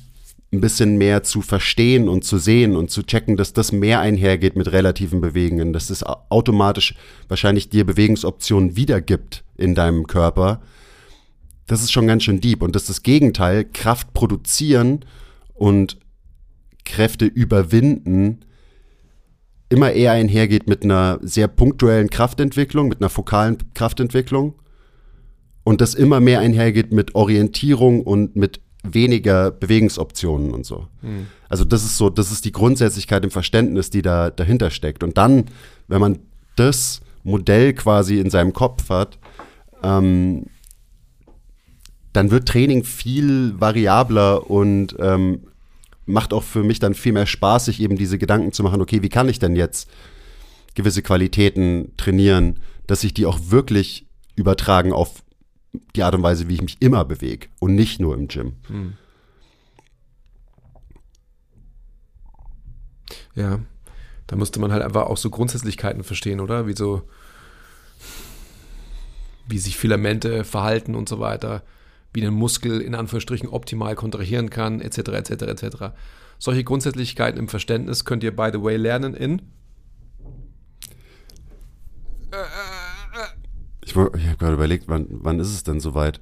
ein bisschen mehr zu verstehen und zu sehen und zu checken, dass das mehr einhergeht mit relativen Bewegungen, dass es au- automatisch wahrscheinlich dir Bewegungsoptionen wiedergibt in deinem Körper, das ist schon ganz schön deep. Und dass das Gegenteil, Kraft produzieren und Kräfte überwinden, immer eher einhergeht mit einer sehr punktuellen Kraftentwicklung, mit einer fokalen Kraftentwicklung und das immer mehr einhergeht mit Orientierung und mit weniger Bewegungsoptionen und so. Also das ist so, das ist die Grundsätzlichkeit im Verständnis, die da dahinter steckt. Und dann, wenn man das Modell quasi in seinem Kopf hat, ähm, dann wird Training viel variabler und ähm, macht auch für mich dann viel mehr Spaß, sich eben diese Gedanken zu machen, okay, wie kann ich denn jetzt gewisse Qualitäten trainieren, dass ich die auch wirklich übertragen auf die Art und Weise, wie ich mich immer bewege und nicht nur im Gym. ja, da müsste man halt einfach auch so Grundsätzlichkeiten verstehen, oder? Wie so, wie sich Filamente verhalten und so weiter, wie ein Muskel in Anführungsstrichen optimal kontrahieren kann, etc., etc., etc. Solche Grundsätzlichkeiten im Verständnis könnt ihr, by the way, lernen in Ich, ich habe gerade überlegt, wann, wann ist es denn soweit?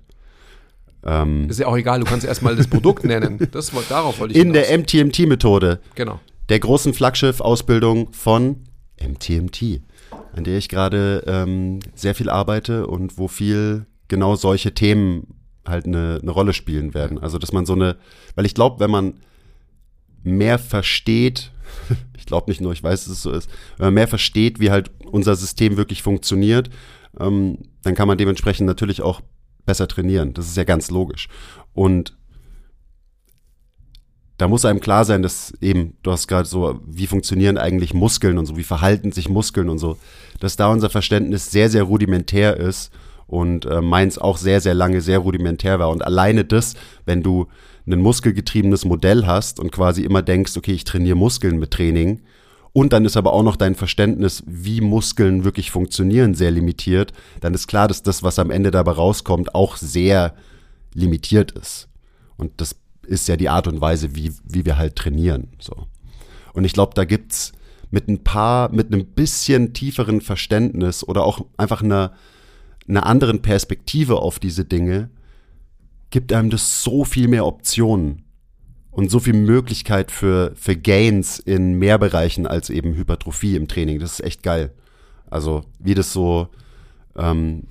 Ähm, Ist ja auch egal, du kannst erstmal das Produkt nennen. Das, darauf wollte ich in der hinaus. MTMT-Methode, Genau. der großen Flaggschiff-Ausbildung von MTMT, an der ich gerade ähm, sehr viel arbeite und wo viel genau solche Themen halt eine, eine Rolle spielen werden. Also, dass man so eine, weil ich glaube, wenn man mehr versteht, (laughs) ich glaube nicht nur, ich weiß, dass es so ist, wenn man mehr versteht, wie halt unser System wirklich funktioniert, ähm, dann kann man dementsprechend natürlich auch besser trainieren. Das ist ja ganz logisch. Und da muss einem klar sein, dass eben, du hast gerade so, wie funktionieren eigentlich Muskeln und so, wie verhalten sich Muskeln und so, dass da unser Verständnis sehr, sehr rudimentär ist und äh, meins auch sehr, sehr lange sehr rudimentär war. Und alleine das, wenn du ein muskelgetriebenes Modell hast und quasi immer denkst, okay, ich trainiere Muskeln mit Training, und dann ist aber auch noch dein Verständnis, wie Muskeln wirklich funktionieren, sehr limitiert, dann ist klar, dass das, was am Ende dabei rauskommt, auch sehr limitiert ist. Und das ist ja die Art und Weise, wie, wie wir halt trainieren. So. Und ich glaube, da gibt's mit ein paar, mit einem bisschen tieferen Verständnis oder auch einfach einer, einer anderen Perspektive auf diese Dinge, gibt einem das so viel mehr Optionen und so viel Möglichkeit für, für Gains in mehr Bereichen als eben Hypertrophie im Training. Das ist echt geil. Also wie das so, ähm,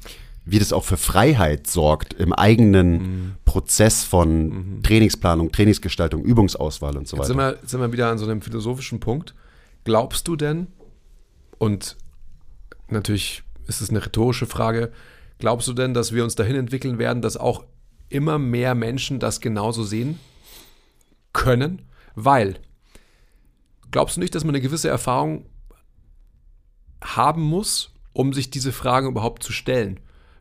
wie das auch für Freiheit sorgt im eigenen mhm. Prozess von mhm. Trainingsplanung, Trainingsgestaltung, Übungsauswahl und so weiter. Jetzt sind, wir, sind wir wieder an so einem philosophischen Punkt. Glaubst du denn, und natürlich ist es eine rhetorische Frage, glaubst du denn, dass wir uns dahin entwickeln werden, dass auch immer mehr Menschen das genauso sehen können? Weil, glaubst du nicht, dass man eine gewisse Erfahrung haben muss, um sich diese Fragen überhaupt zu stellen?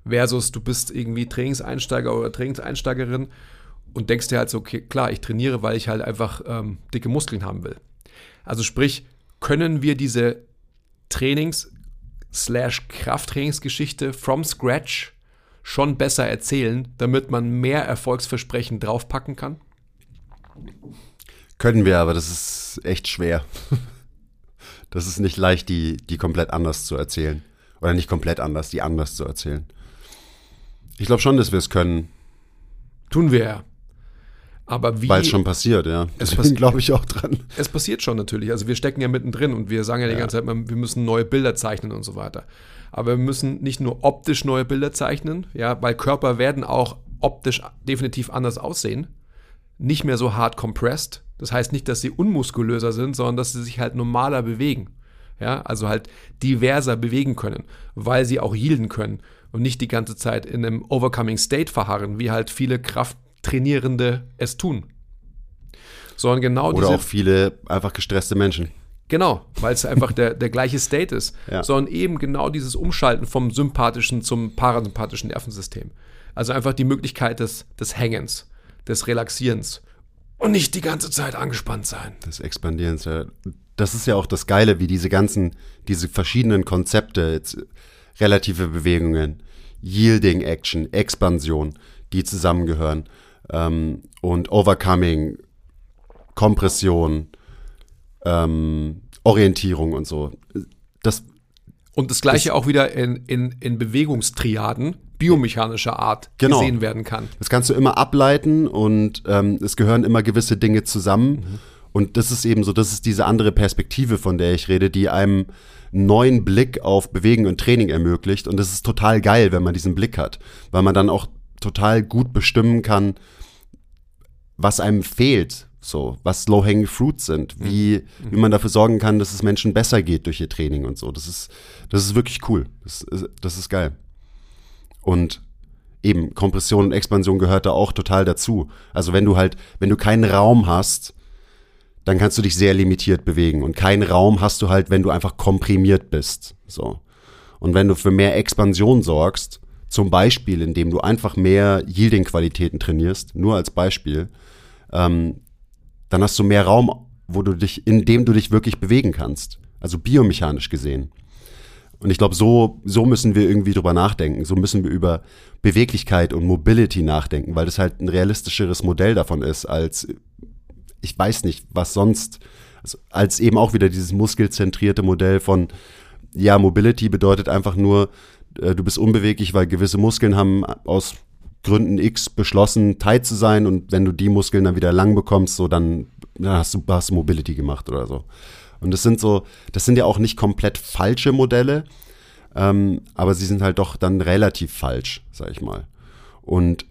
versus du bist irgendwie Trainingseinsteiger oder Trainingseinsteigerin und denkst dir halt so, okay, klar, ich trainiere, weil ich halt einfach ähm, dicke Muskeln haben will. Also sprich, können wir diese Trainings- slash Krafttrainingsgeschichte from scratch schon besser erzählen, damit man mehr Erfolgsversprechen draufpacken kann? Können wir, aber das ist echt schwer. (laughs) Das ist nicht leicht, die, die komplett anders zu erzählen. Oder nicht komplett anders, die anders zu erzählen. Ich glaube schon, dass wir es können. Tun wir ja. Aber wie. Weil es schon passiert, ja. Es Deswegen glaube ich auch dran. Es passiert schon natürlich. Also wir stecken ja mittendrin und wir sagen ja die ja. ganze Zeit, wir müssen neue Bilder zeichnen und so weiter. Aber wir müssen nicht nur optisch neue Bilder zeichnen, ja, weil Körper werden auch optisch definitiv anders aussehen. Nicht mehr so hart compressed. Das heißt nicht, dass sie unmuskulöser sind, sondern dass sie sich halt normaler bewegen. Ja, also halt diverser bewegen können, weil sie auch yielden können und nicht die ganze Zeit in einem Overcoming State verharren, wie halt viele Krafttrainierende es tun. Sondern genau Oder auch viele einfach gestresste Menschen. Genau, weil es einfach der, der gleiche State ist, (laughs) ja. sondern eben genau dieses Umschalten vom sympathischen zum parasympathischen Nervensystem. Also einfach die Möglichkeit des, des Hängens, des Relaxierens und nicht die ganze Zeit angespannt sein. Des Expandierens, ja. Das ist ja auch das Geile, wie diese ganzen, diese verschiedenen Konzepte, jetzt, relative Bewegungen, Yielding Action, Expansion, die zusammengehören ähm, und Overcoming, Kompression, ähm, Orientierung und so. Das, und das gleiche auch wieder in, in, in Bewegungstriaden biomechanischer Art genau. gesehen werden kann. Das kannst du immer ableiten und ähm, es gehören immer gewisse Dinge zusammen. Mhm. Und das ist eben so, das ist diese andere Perspektive, von der ich rede, die einem neuen Blick auf Bewegen und Training ermöglicht. Und das ist total geil, wenn man diesen Blick hat, weil man dann auch total gut bestimmen kann, was einem fehlt, so, was low-hanging fruits sind, wie, mhm. wie man dafür sorgen kann, dass es Menschen besser geht durch ihr Training und so. Das ist, das ist wirklich cool. Das ist, das ist geil. Und eben Kompression und Expansion gehört da auch total dazu. Also wenn du halt, wenn du keinen Raum hast, dann kannst du dich sehr limitiert bewegen. Und keinen Raum hast du halt, wenn du einfach komprimiert bist. So. Und wenn du für mehr Expansion sorgst, zum Beispiel, indem du einfach mehr Yielding-Qualitäten trainierst, nur als Beispiel, ähm, dann hast du mehr Raum, wo du dich, in dem du dich wirklich bewegen kannst. Also biomechanisch gesehen. Und ich glaube, so, so müssen wir irgendwie drüber nachdenken. So müssen wir über Beweglichkeit und Mobility nachdenken, weil das halt ein realistischeres Modell davon ist, als ich weiß nicht, was sonst, also als eben auch wieder dieses muskelzentrierte Modell von, ja, Mobility bedeutet einfach nur, äh, du bist unbeweglich, weil gewisse Muskeln haben aus Gründen X beschlossen, tight zu sein und wenn du die Muskeln dann wieder lang bekommst, so dann, dann hast du hast Mobility gemacht oder so. Und das sind so, das sind ja auch nicht komplett falsche Modelle, ähm, aber sie sind halt doch dann relativ falsch, sag ich mal. Und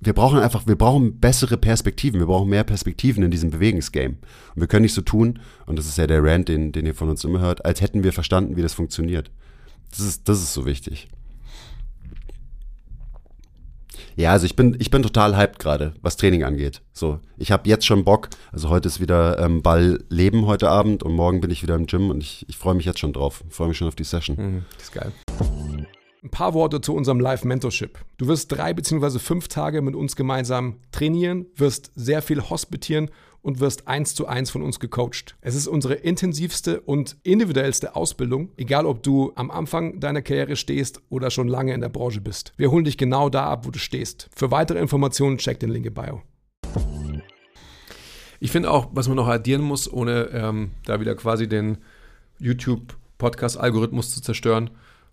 wir brauchen einfach, wir brauchen bessere Perspektiven, wir brauchen mehr Perspektiven in diesem Bewegungsgame. Und wir können nicht so tun, und das ist ja der Rant, den, den ihr von uns immer hört, als hätten wir verstanden, wie das funktioniert. Das ist, das ist so wichtig. Ja, also ich bin, ich bin total hyped gerade, was Training angeht. So, ich habe jetzt schon Bock. Also heute ist wieder ähm, Ball leben heute Abend und morgen bin ich wieder im Gym und ich, ich freue mich jetzt schon drauf. Freue mich schon auf die Session. Mhm, das ist geil. Ein paar Worte zu unserem Live-Mentorship. Du wirst drei beziehungsweise fünf Tage mit uns gemeinsam trainieren, wirst sehr viel hospitieren und wirst eins zu eins von uns gecoacht. Es ist unsere intensivste und individuellste Ausbildung, egal ob du am Anfang deiner Karriere stehst oder schon lange in der Branche bist. Wir holen dich genau da ab, wo du stehst. Für weitere Informationen check den Link in Bio. Ich finde auch, was man noch addieren muss, ohne ähm, da wieder quasi den YouTube-Podcast-Algorithmus zu zerstören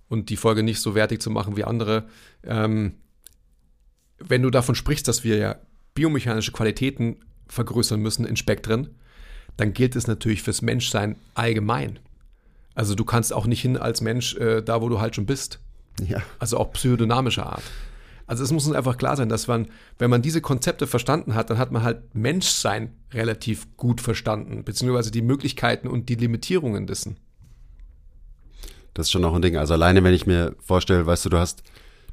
und die Folge nicht so wertig zu machen wie andere. Ähm, wenn du davon sprichst, dass wir ja biomechanische Qualitäten vergrößern müssen in Spektren, dann gilt es natürlich fürs Menschsein allgemein. Also du kannst auch nicht hin als Mensch äh, da, wo du halt schon bist. Ja. Also auch psychodynamischer Art. Also es muss uns einfach klar sein, dass man, wenn man diese Konzepte verstanden hat, dann hat man halt Menschsein relativ gut verstanden, beziehungsweise die Möglichkeiten und die Limitierungen dessen. Das ist schon auch ein Ding. Also alleine, wenn ich mir vorstelle, weißt du, du hast,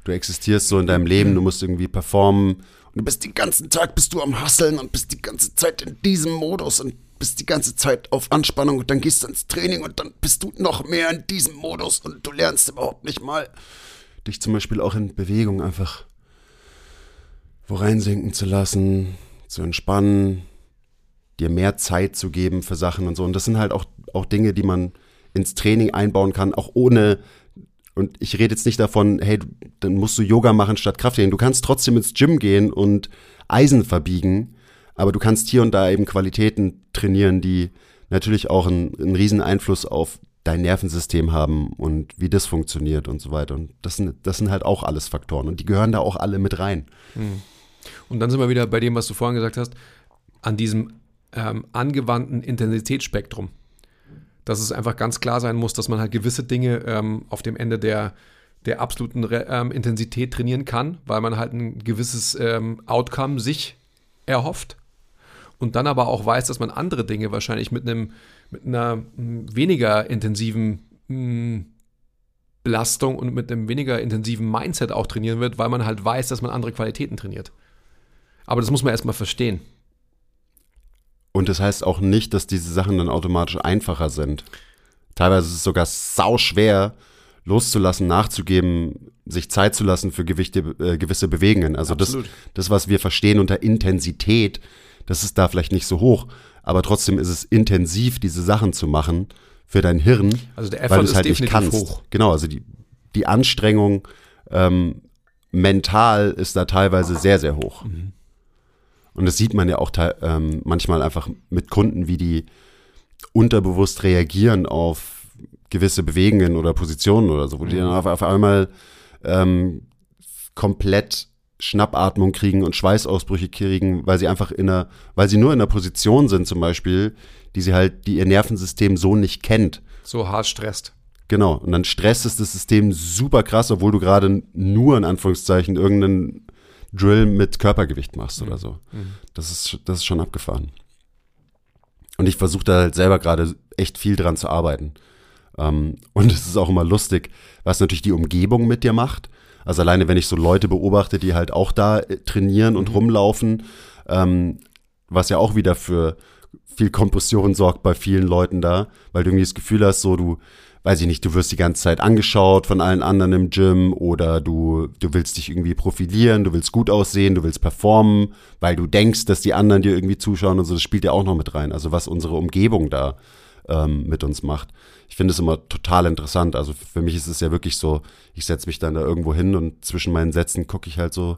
du existierst so in deinem Leben, du musst irgendwie performen und du bist den ganzen Tag bist du am Hasseln und bist die ganze Zeit in diesem Modus und bist die ganze Zeit auf Anspannung und dann gehst du ins Training und dann bist du noch mehr in diesem Modus und du lernst überhaupt nicht mal, dich zum Beispiel auch in Bewegung einfach wo reinsinken zu lassen, zu entspannen, dir mehr Zeit zu geben für Sachen und so. Und das sind halt auch, auch Dinge, die man ins Training einbauen kann, auch ohne und ich rede jetzt nicht davon, hey, dann musst du Yoga machen statt Krafttraining. Du kannst trotzdem ins Gym gehen und Eisen verbiegen, aber du kannst hier und da eben Qualitäten trainieren, die natürlich auch einen, einen riesen Einfluss auf dein Nervensystem haben und wie das funktioniert und so weiter. Und das sind, das sind halt auch alles Faktoren und die gehören da auch alle mit rein. Hm. Und dann sind wir wieder bei dem, was du vorhin gesagt hast, an diesem ähm, angewandten Intensitätsspektrum dass es einfach ganz klar sein muss, dass man halt gewisse Dinge ähm, auf dem Ende der, der absoluten Re ähm, Intensität trainieren kann, weil man halt ein gewisses ähm, Outcome sich erhofft. Und dann aber auch weiß, dass man andere Dinge wahrscheinlich mit einem mit einer hm, weniger intensiven hm, Belastung und mit einem weniger intensiven Mindset auch trainieren wird, weil man halt weiß, dass man andere Qualitäten trainiert. Aber das muss man erstmal verstehen. Und das heißt auch nicht, dass diese Sachen dann automatisch einfacher sind. Teilweise ist es sogar sau schwer, loszulassen, nachzugeben, sich Zeit zu lassen für Gewichte, äh, gewisse Bewegungen. Also das, das, was wir verstehen unter Intensität, das ist da vielleicht nicht so hoch, aber trotzdem ist es intensiv, diese Sachen zu machen für dein Hirn, also der Effort weil du es halt nicht kannst. Hoch. Genau, also die, die Anstrengung ähm, mental ist da teilweise sehr, sehr hoch. Mhm. Und das sieht man ja auch ähm, manchmal einfach mit Kunden, wie die unterbewusst reagieren auf gewisse Bewegungen oder Positionen oder so, wo die dann mhm. auf, auf einmal ähm, komplett Schnappatmung kriegen und Schweißausbrüche kriegen, weil sie einfach in einer, weil sie nur in einer Position sind zum Beispiel, die sie halt, die ihr Nervensystem so nicht kennt. So hart stresst. Genau. Und dann stresst es das System super krass, obwohl du gerade nur in Anführungszeichen irgendeinen Drill mit Körpergewicht machst mhm. oder so. Mhm. Das, ist, das ist schon abgefahren. Und ich versuche da halt selber gerade echt viel dran zu arbeiten. Ähm, (laughs) und es ist auch immer lustig, was natürlich die Umgebung mit dir macht. Also alleine, wenn ich so Leute beobachte, die halt auch da äh, trainieren und mhm. rumlaufen, ähm, was ja auch wieder für viel Kompression sorgt bei vielen Leuten da, weil du irgendwie das Gefühl hast, so du, weiß ich nicht, du wirst die ganze Zeit angeschaut von allen anderen im Gym oder du, du willst dich irgendwie profilieren, du willst gut aussehen, du willst performen, weil du denkst, dass die anderen dir irgendwie zuschauen und so, das spielt ja auch noch mit rein. Also was unsere Umgebung da ähm, mit uns macht. Ich finde es immer total interessant. Also für mich ist es ja wirklich so, ich setze mich dann da irgendwo hin und zwischen meinen Sätzen gucke ich halt so,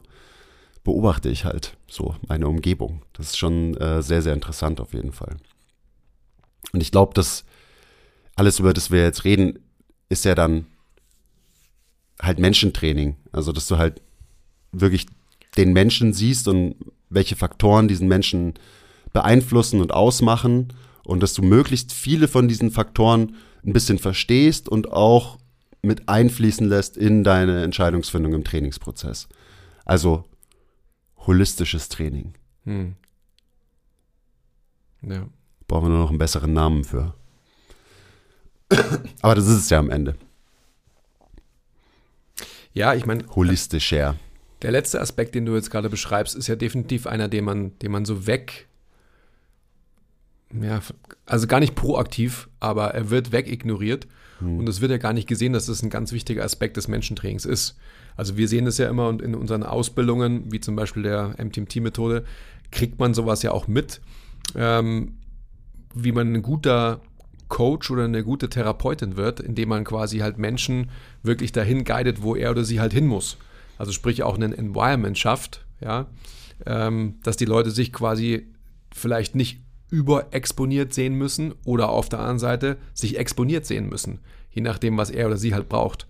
beobachte ich halt so meine Umgebung. Das ist schon äh, sehr, sehr interessant auf jeden Fall. Und ich glaube, dass alles, über das wir jetzt reden, ist ja dann halt Menschentraining. Also, dass du halt wirklich den Menschen siehst und welche Faktoren diesen Menschen beeinflussen und ausmachen und dass du möglichst viele von diesen Faktoren ein bisschen verstehst und auch mit einfließen lässt in deine Entscheidungsfindung im Trainingsprozess. Also holistisches Training. Hm. Ja. Brauchen wir nur noch einen besseren Namen für. (coughs) Aber das ist es ja am Ende. Ja, ich meine. Holistischer. Der letzte Aspekt, den du jetzt gerade beschreibst, ist ja definitiv einer, den man, den man so weg, ja, also gar nicht proaktiv, aber er wird wegignoriert. Hm. Und es wird ja gar nicht gesehen, dass das ein ganz wichtiger Aspekt des Menschentrainings ist. Also wir sehen das ja immer und in unseren Ausbildungen, wie zum Beispiel der MTMT-Methode, kriegt man sowas ja auch mit, ähm, wie man ein guter Coach oder eine gute Therapeutin wird, indem man quasi halt Menschen wirklich dahin guidet, wo er oder sie halt hin muss. Also sprich auch ein Environment schafft, ja, ähm, dass die Leute sich quasi vielleicht nicht überexponiert sehen müssen oder auf der anderen Seite sich exponiert sehen müssen, je nachdem, was er oder sie halt braucht.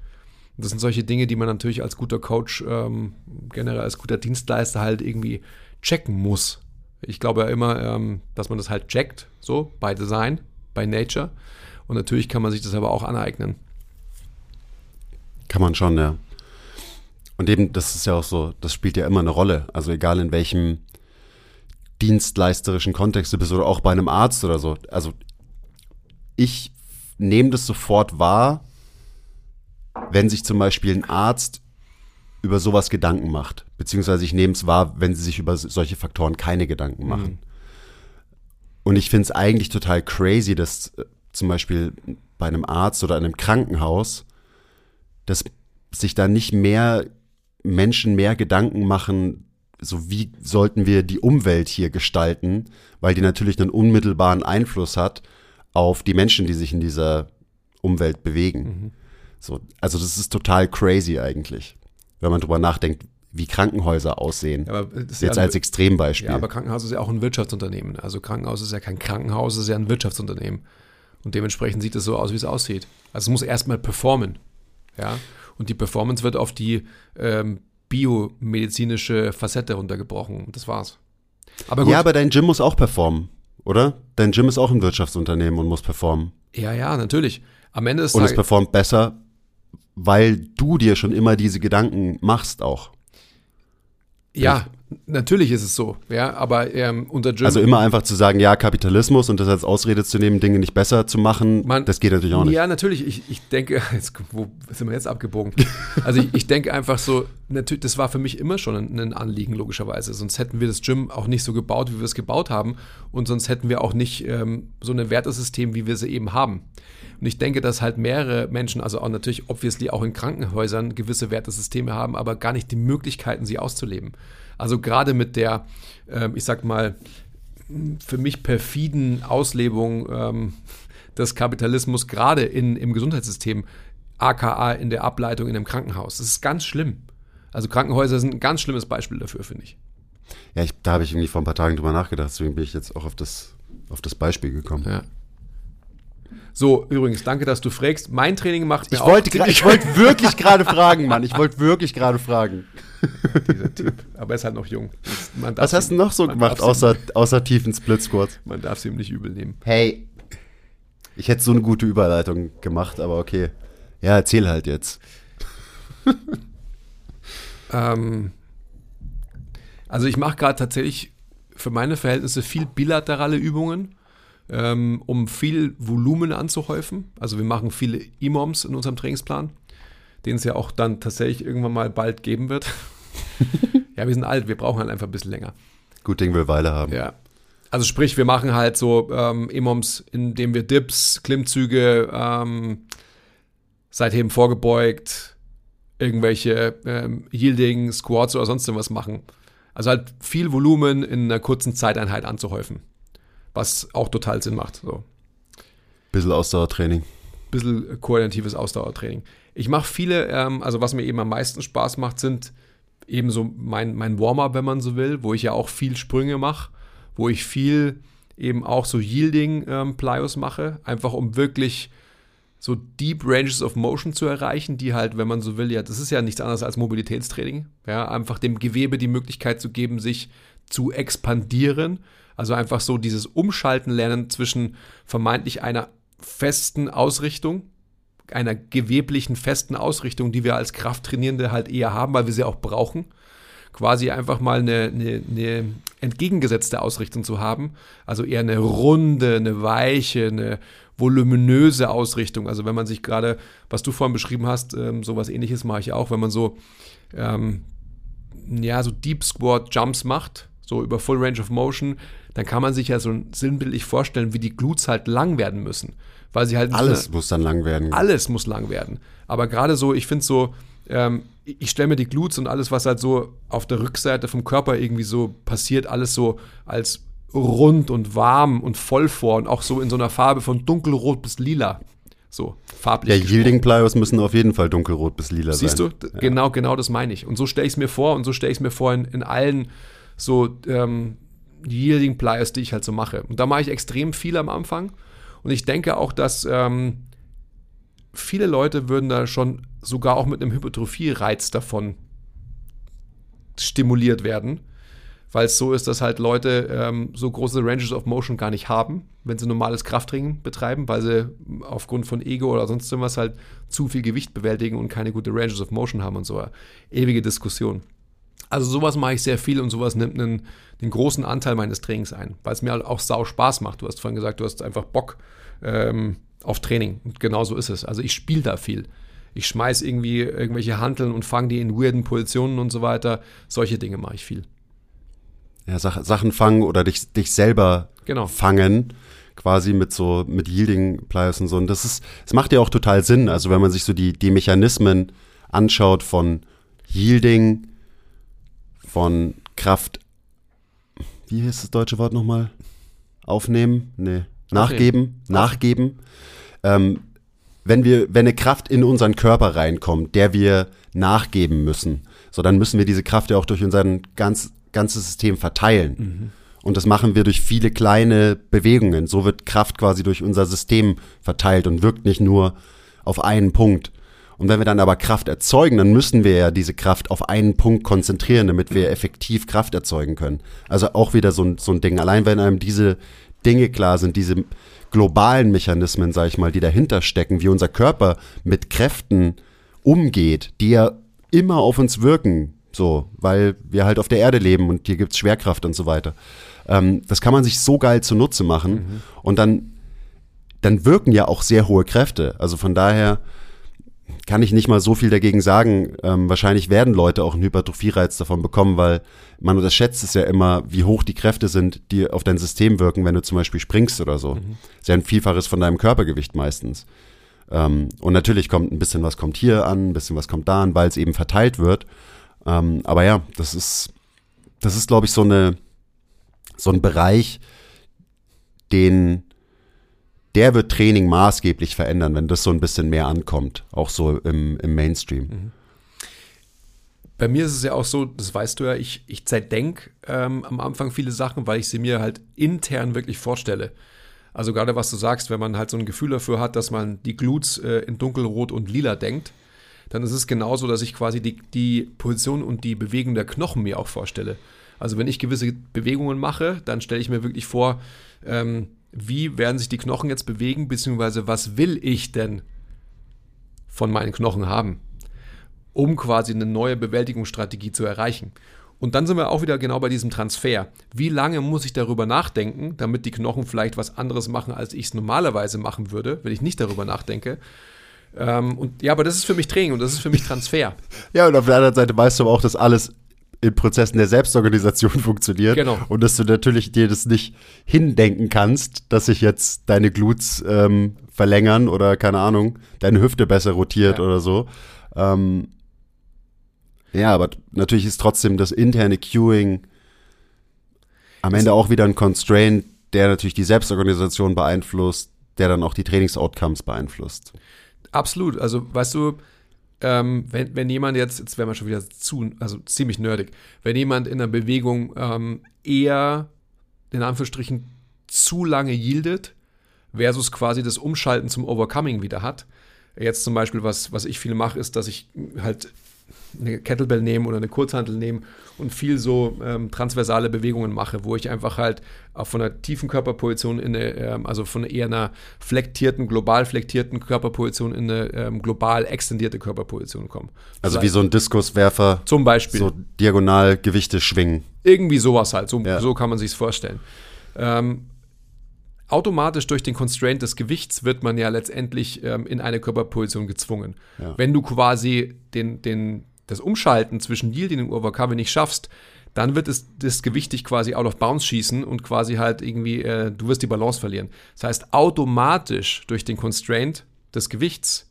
das sind solche Dinge, die man natürlich als guter Coach, ähm, generell als guter Dienstleister halt irgendwie checken muss. Ich glaube ja immer, ähm, dass man das halt checkt, so bei Design, bei Nature. Und natürlich kann man sich das aber auch aneignen. Kann man schon, ja. Und eben, das ist ja auch so, das spielt ja immer eine Rolle. Also egal in welchem dienstleisterischen Kontext du bist oder auch bei einem Arzt oder so. Also ich nehme das sofort wahr, wenn sich zum Beispiel ein Arzt über sowas Gedanken macht. Beziehungsweise ich nehme es wahr, wenn sie sich über solche Faktoren keine Gedanken machen. Mhm. Und ich finde es eigentlich total crazy, dass äh, zum Beispiel bei einem Arzt oder einem Krankenhaus, dass sich da nicht mehr Menschen mehr Gedanken machen, so wie sollten wir die Umwelt hier gestalten, weil die natürlich einen unmittelbaren Einfluss hat auf die Menschen, die sich in dieser Umwelt bewegen. Mhm. So, also das ist total crazy eigentlich, wenn man drüber nachdenkt, wie Krankenhäuser aussehen. Ja, Jetzt ja als Extrembeispiel. Ja, aber Krankenhaus ist ja auch ein Wirtschaftsunternehmen. Also Krankenhaus ist ja kein Krankenhaus, es ist ja ein Wirtschaftsunternehmen. Und dementsprechend sieht es so aus, wie es aussieht. Also es muss erstmal performen. Ja. Und die Performance wird auf die ähm, biomedizinische Facette runtergebrochen. Das war's. Aber gut. Ja, aber dein Gym muss auch performen, oder? Dein Gym ist auch ein Wirtschaftsunternehmen und muss performen. Ja, ja, natürlich. Am Ende ist Und es performt besser, weil du dir schon immer diese Gedanken machst auch. Ja, natürlich ist es so, ja, aber ähm, unter Jim Also immer einfach zu sagen, ja, Kapitalismus und das als Ausrede zu nehmen, Dinge nicht besser zu machen, man, das geht natürlich auch nicht. Ja, natürlich, ich, ich denke, (laughs) jetzt, wo sind wir jetzt abgebogen? Also ich, ich denke einfach so, natürlich, das war für mich immer schon ein, ein, Anliegen, logischerweise. Sonst hätten wir das Gym auch nicht so gebaut, wie wir es gebaut haben und sonst hätten wir auch nicht ähm, so ein Wertesystem, wie wir sie eben haben. Und ich denke, dass halt mehrere Menschen, also auch natürlich obviously auch in Krankenhäusern gewisse Wertesysteme haben, aber gar nicht die Möglichkeiten, sie auszuleben. Also gerade mit der, äh, ich sag mal, für mich perfiden Auslebung ähm, des Kapitalismus gerade in, im Gesundheitssystem, aka in der Ableitung in einem Krankenhaus. Das ist ganz schlimm. Also Krankenhäuser sind ein ganz schlimmes Beispiel dafür, finde ich. Ja, ich, da habe ich irgendwie vor ein paar Tagen drüber nachgedacht, deswegen bin ich jetzt auch auf das, auf das Beispiel gekommen. Ja. So, übrigens, danke, dass du fragst. Mein Training macht mir ich wollte, Ich (laughs) wollte wirklich gerade fragen, Mann. Ich wollte wirklich gerade fragen. Dieser Typ. Aber er ist halt noch jung. Was hast du noch so gemacht, außer, außer tiefen Splitsquats? Man darf es ihm nicht übel nehmen. Hey. Ich hätte so eine gute Überleitung gemacht, aber okay. Ja, erzähl halt jetzt. (laughs) ähm, also ich mache gerade tatsächlich für meine Verhältnisse viel bilaterale Übungen ähm, um viel Volumen anzuhäufen. Also wir machen viele Imams in unserem Trainingsplan, den es ja auch dann tatsächlich irgendwann mal bald geben wird. (laughs) ja, wir sind alt, wir brauchen halt einfach ein bisschen länger. Gut Ding will Weile haben. Ja. Also sprich, wir machen halt so ähm, Imams, indem wir Dips, Klimmzüge, ähm, seitheben vorgebeugt, irgendwelche ähm, Yielding, Squats oder sonst irgendwas machen. Also halt viel Volumen in einer kurzen Zeiteinheit anzuhäufen was auch total Sinn macht. So. Bisschen Ausdauertraining. Bisschen koordinatives Ausdauertraining. Ich mache viele, ähm, also was mir eben am meisten Spaß macht, sind eben so mein, mein Warm-up, wenn man so will, wo ich ja auch viel Sprünge mache, wo ich viel eben auch so Yielding ähm, mache, einfach um wirklich so Deep Ranges of Motion zu erreichen, die halt, wenn man so will, ja, das ist ja nichts anderes als Mobilitätstraining, ja, einfach dem Gewebe die Möglichkeit zu geben, sich zu expandieren. Also einfach so dieses Umschalten lernen zwischen vermeintlich einer festen Ausrichtung, einer geweblichen festen Ausrichtung, die wir als Krafttrainierende halt eher haben, weil wir sie auch brauchen. Quasi einfach mal eine, eine, eine entgegengesetzte Ausrichtung zu haben. Also eher eine runde, eine weiche, eine voluminöse Ausrichtung. Also wenn man sich gerade, was du vorhin beschrieben hast, ähm, sowas ähnliches mache ich auch, wenn man so ähm, ja, so Deep Squat Jumps macht, so über Full Range of Motion, dann kann man sich ja so sinnbildlich vorstellen, wie die Glutes halt lang werden müssen. Weil sie halt alles muss dann lang werden. Alles muss lang werden. Aber gerade so, ich finde so, ähm, ich stelle mir die Glutes und alles, was halt so auf der Rückseite vom Körper irgendwie so passiert, alles so als rund und warm und voll vor und auch so in so einer Farbe von dunkelrot bis lila. So, farblich. Ja, Yielding Plyos müssen auf jeden Fall dunkelrot bis lila Siehst sein. Siehst du? Ja. Genau, genau das meine ich. Und so stelle ich es mir vor und so stelle ich es mir vor in, in allen so ähm, Yielding Plyos, die ich halt so mache. Und da mache ich extrem viel am Anfang. Und ich denke auch, dass ähm, viele Leute würden da schon sogar auch mit einem Hypertrophie-Reiz davon stimuliert werden weil es so ist, dass halt Leute ähm, so große Ranges of Motion gar nicht haben, wenn sie normales Krafttraining betreiben, weil sie aufgrund von Ego oder sonst irgendwas halt zu viel Gewicht bewältigen und keine gute Ranges of Motion haben und so. Ewige Diskussion. Also sowas mache ich sehr viel und sowas nimmt einen, einen großen Anteil meines Trainings ein, weil es mir halt auch sau Spaß macht. Du hast vorhin gesagt, du hast einfach Bock ähm, auf Training und genau so ist es. Also ich spiele da viel. Ich schmeiß irgendwie irgendwelche Hanteln und fange die in weirden Positionen und so weiter. Solche Dinge mache ich viel ja, Sachen fangen oder dich, dich selber genau. fangen, quasi mit so, mit Yielding Pliers und so. Und das ist, es macht ja auch total Sinn. Also wenn man sich so die, die Mechanismen anschaut von Yielding, von Kraft, wie heißt das deutsche Wort nochmal? Aufnehmen? Nee. Nachgeben? Okay. Nachgeben. Ähm, wenn wir, wenn eine Kraft in unseren Körper reinkommt, der wir nachgeben müssen, so dann müssen wir diese Kraft ja auch durch unseren ganz ganze System verteilen. Mhm. Und das machen wir durch viele kleine Bewegungen. So wird Kraft quasi durch unser System verteilt und wirkt nicht nur auf einen Punkt. Und wenn wir dann aber Kraft erzeugen, dann müssen wir ja diese Kraft auf einen Punkt konzentrieren, damit wir effektiv Kraft erzeugen können. Also auch wieder so ein, so ein Ding. Allein wenn einem diese Dinge klar sind, diese globalen Mechanismen, sag ich mal, die dahinter stecken, wie unser Körper mit Kräften umgeht, die ja immer auf uns wirken, so, weil wir halt auf der Erde leben und hier gibt es Schwerkraft und so weiter. Ähm, das kann man sich so geil zunutze machen. Mhm. Und dann, dann wirken ja auch sehr hohe Kräfte. Also von daher kann ich nicht mal so viel dagegen sagen. Ähm, wahrscheinlich werden Leute auch einen Hypertrophie-Reiz davon bekommen, weil man unterschätzt es ja immer, wie hoch die Kräfte sind, die auf dein System wirken, wenn du zum Beispiel springst oder so. Mhm. Ist ja ein Vielfaches von deinem Körpergewicht meistens. Ähm, und natürlich kommt ein bisschen was kommt hier an, ein bisschen was kommt da an, weil es eben verteilt wird. Ähm, aber ja, das ist, das ist, glaube ich, so eine, so ein Bereich, den, der wird Training maßgeblich verändern, wenn das so ein bisschen mehr ankommt, auch so im, im Mainstream. Mhm. Bei mir ist es ja auch so, das weißt du ja, ich, ich zerdenk ähm, am Anfang viele Sachen, weil ich sie mir halt intern wirklich vorstelle. Also gerade was du sagst, wenn man halt so ein Gefühl dafür hat, dass man die Glutes äh, in dunkelrot und lila denkt, dann ist es genauso, dass ich quasi die, die Position und die Bewegung der Knochen mir auch vorstelle. Also wenn ich gewisse Bewegungen mache, dann stelle ich mir wirklich vor, ähm, wie werden sich die Knochen jetzt bewegen, beziehungsweise was will ich denn von meinen Knochen haben, um quasi eine neue Bewältigungsstrategie zu erreichen. Und dann sind wir auch wieder genau bei diesem Transfer. Wie lange muss ich darüber nachdenken, damit die Knochen vielleicht was anderes machen, als ich es normalerweise machen würde, wenn ich nicht darüber nachdenke? Ähm, und ja, aber das ist für mich Training und das ist für mich Transfer. (laughs) ja, und auf der anderen Seite weißt du aber auch, dass alles in Prozessen der Selbstorganisation (laughs) funktioniert. Genau. Und dass du natürlich dir das nicht hindenken kannst, dass sich jetzt deine Glutes ähm, verlängern oder keine Ahnung, deine Hüfte besser rotiert ja. oder so. Ähm, ja, aber natürlich ist trotzdem das interne Queuing am Ende auch wieder ein Constraint, der natürlich die Selbstorganisation beeinflusst, der dann auch die Trainingsoutcomes beeinflusst. Absolut. Also, weißt du, ähm, wenn, wenn jemand jetzt, jetzt wäre man schon wieder zu, also ziemlich nerdig, wenn jemand in einer Bewegung ähm, eher, in Anführungsstrichen, zu lange yieldet, versus quasi das Umschalten zum Overcoming wieder hat. Jetzt zum Beispiel, was, was ich viel mache, ist, dass ich halt eine Kettlebell nehme oder eine Kurzhantel nehme und viel so ähm, transversale Bewegungen mache, wo ich einfach halt auch von einer tiefen Körperposition in eine, ähm, also von eher einer flektierten, global flektierten Körperposition in eine ähm, global extendierte Körperposition komme. Also wie so ein Diskuswerfer. Zum Beispiel. So diagonal Gewichte schwingen. Irgendwie sowas halt, so, ja. so kann man sich vorstellen. Ähm, automatisch durch den Constraint des Gewichts wird man ja letztendlich ähm, in eine Körperposition gezwungen. Ja. Wenn du quasi den, den, das Umschalten zwischen Yielding und Overcoming nicht schaffst, dann wird es, das Gewicht dich quasi out of bounds schießen und quasi halt irgendwie, äh, du wirst die Balance verlieren. Das heißt, automatisch durch den Constraint des Gewichts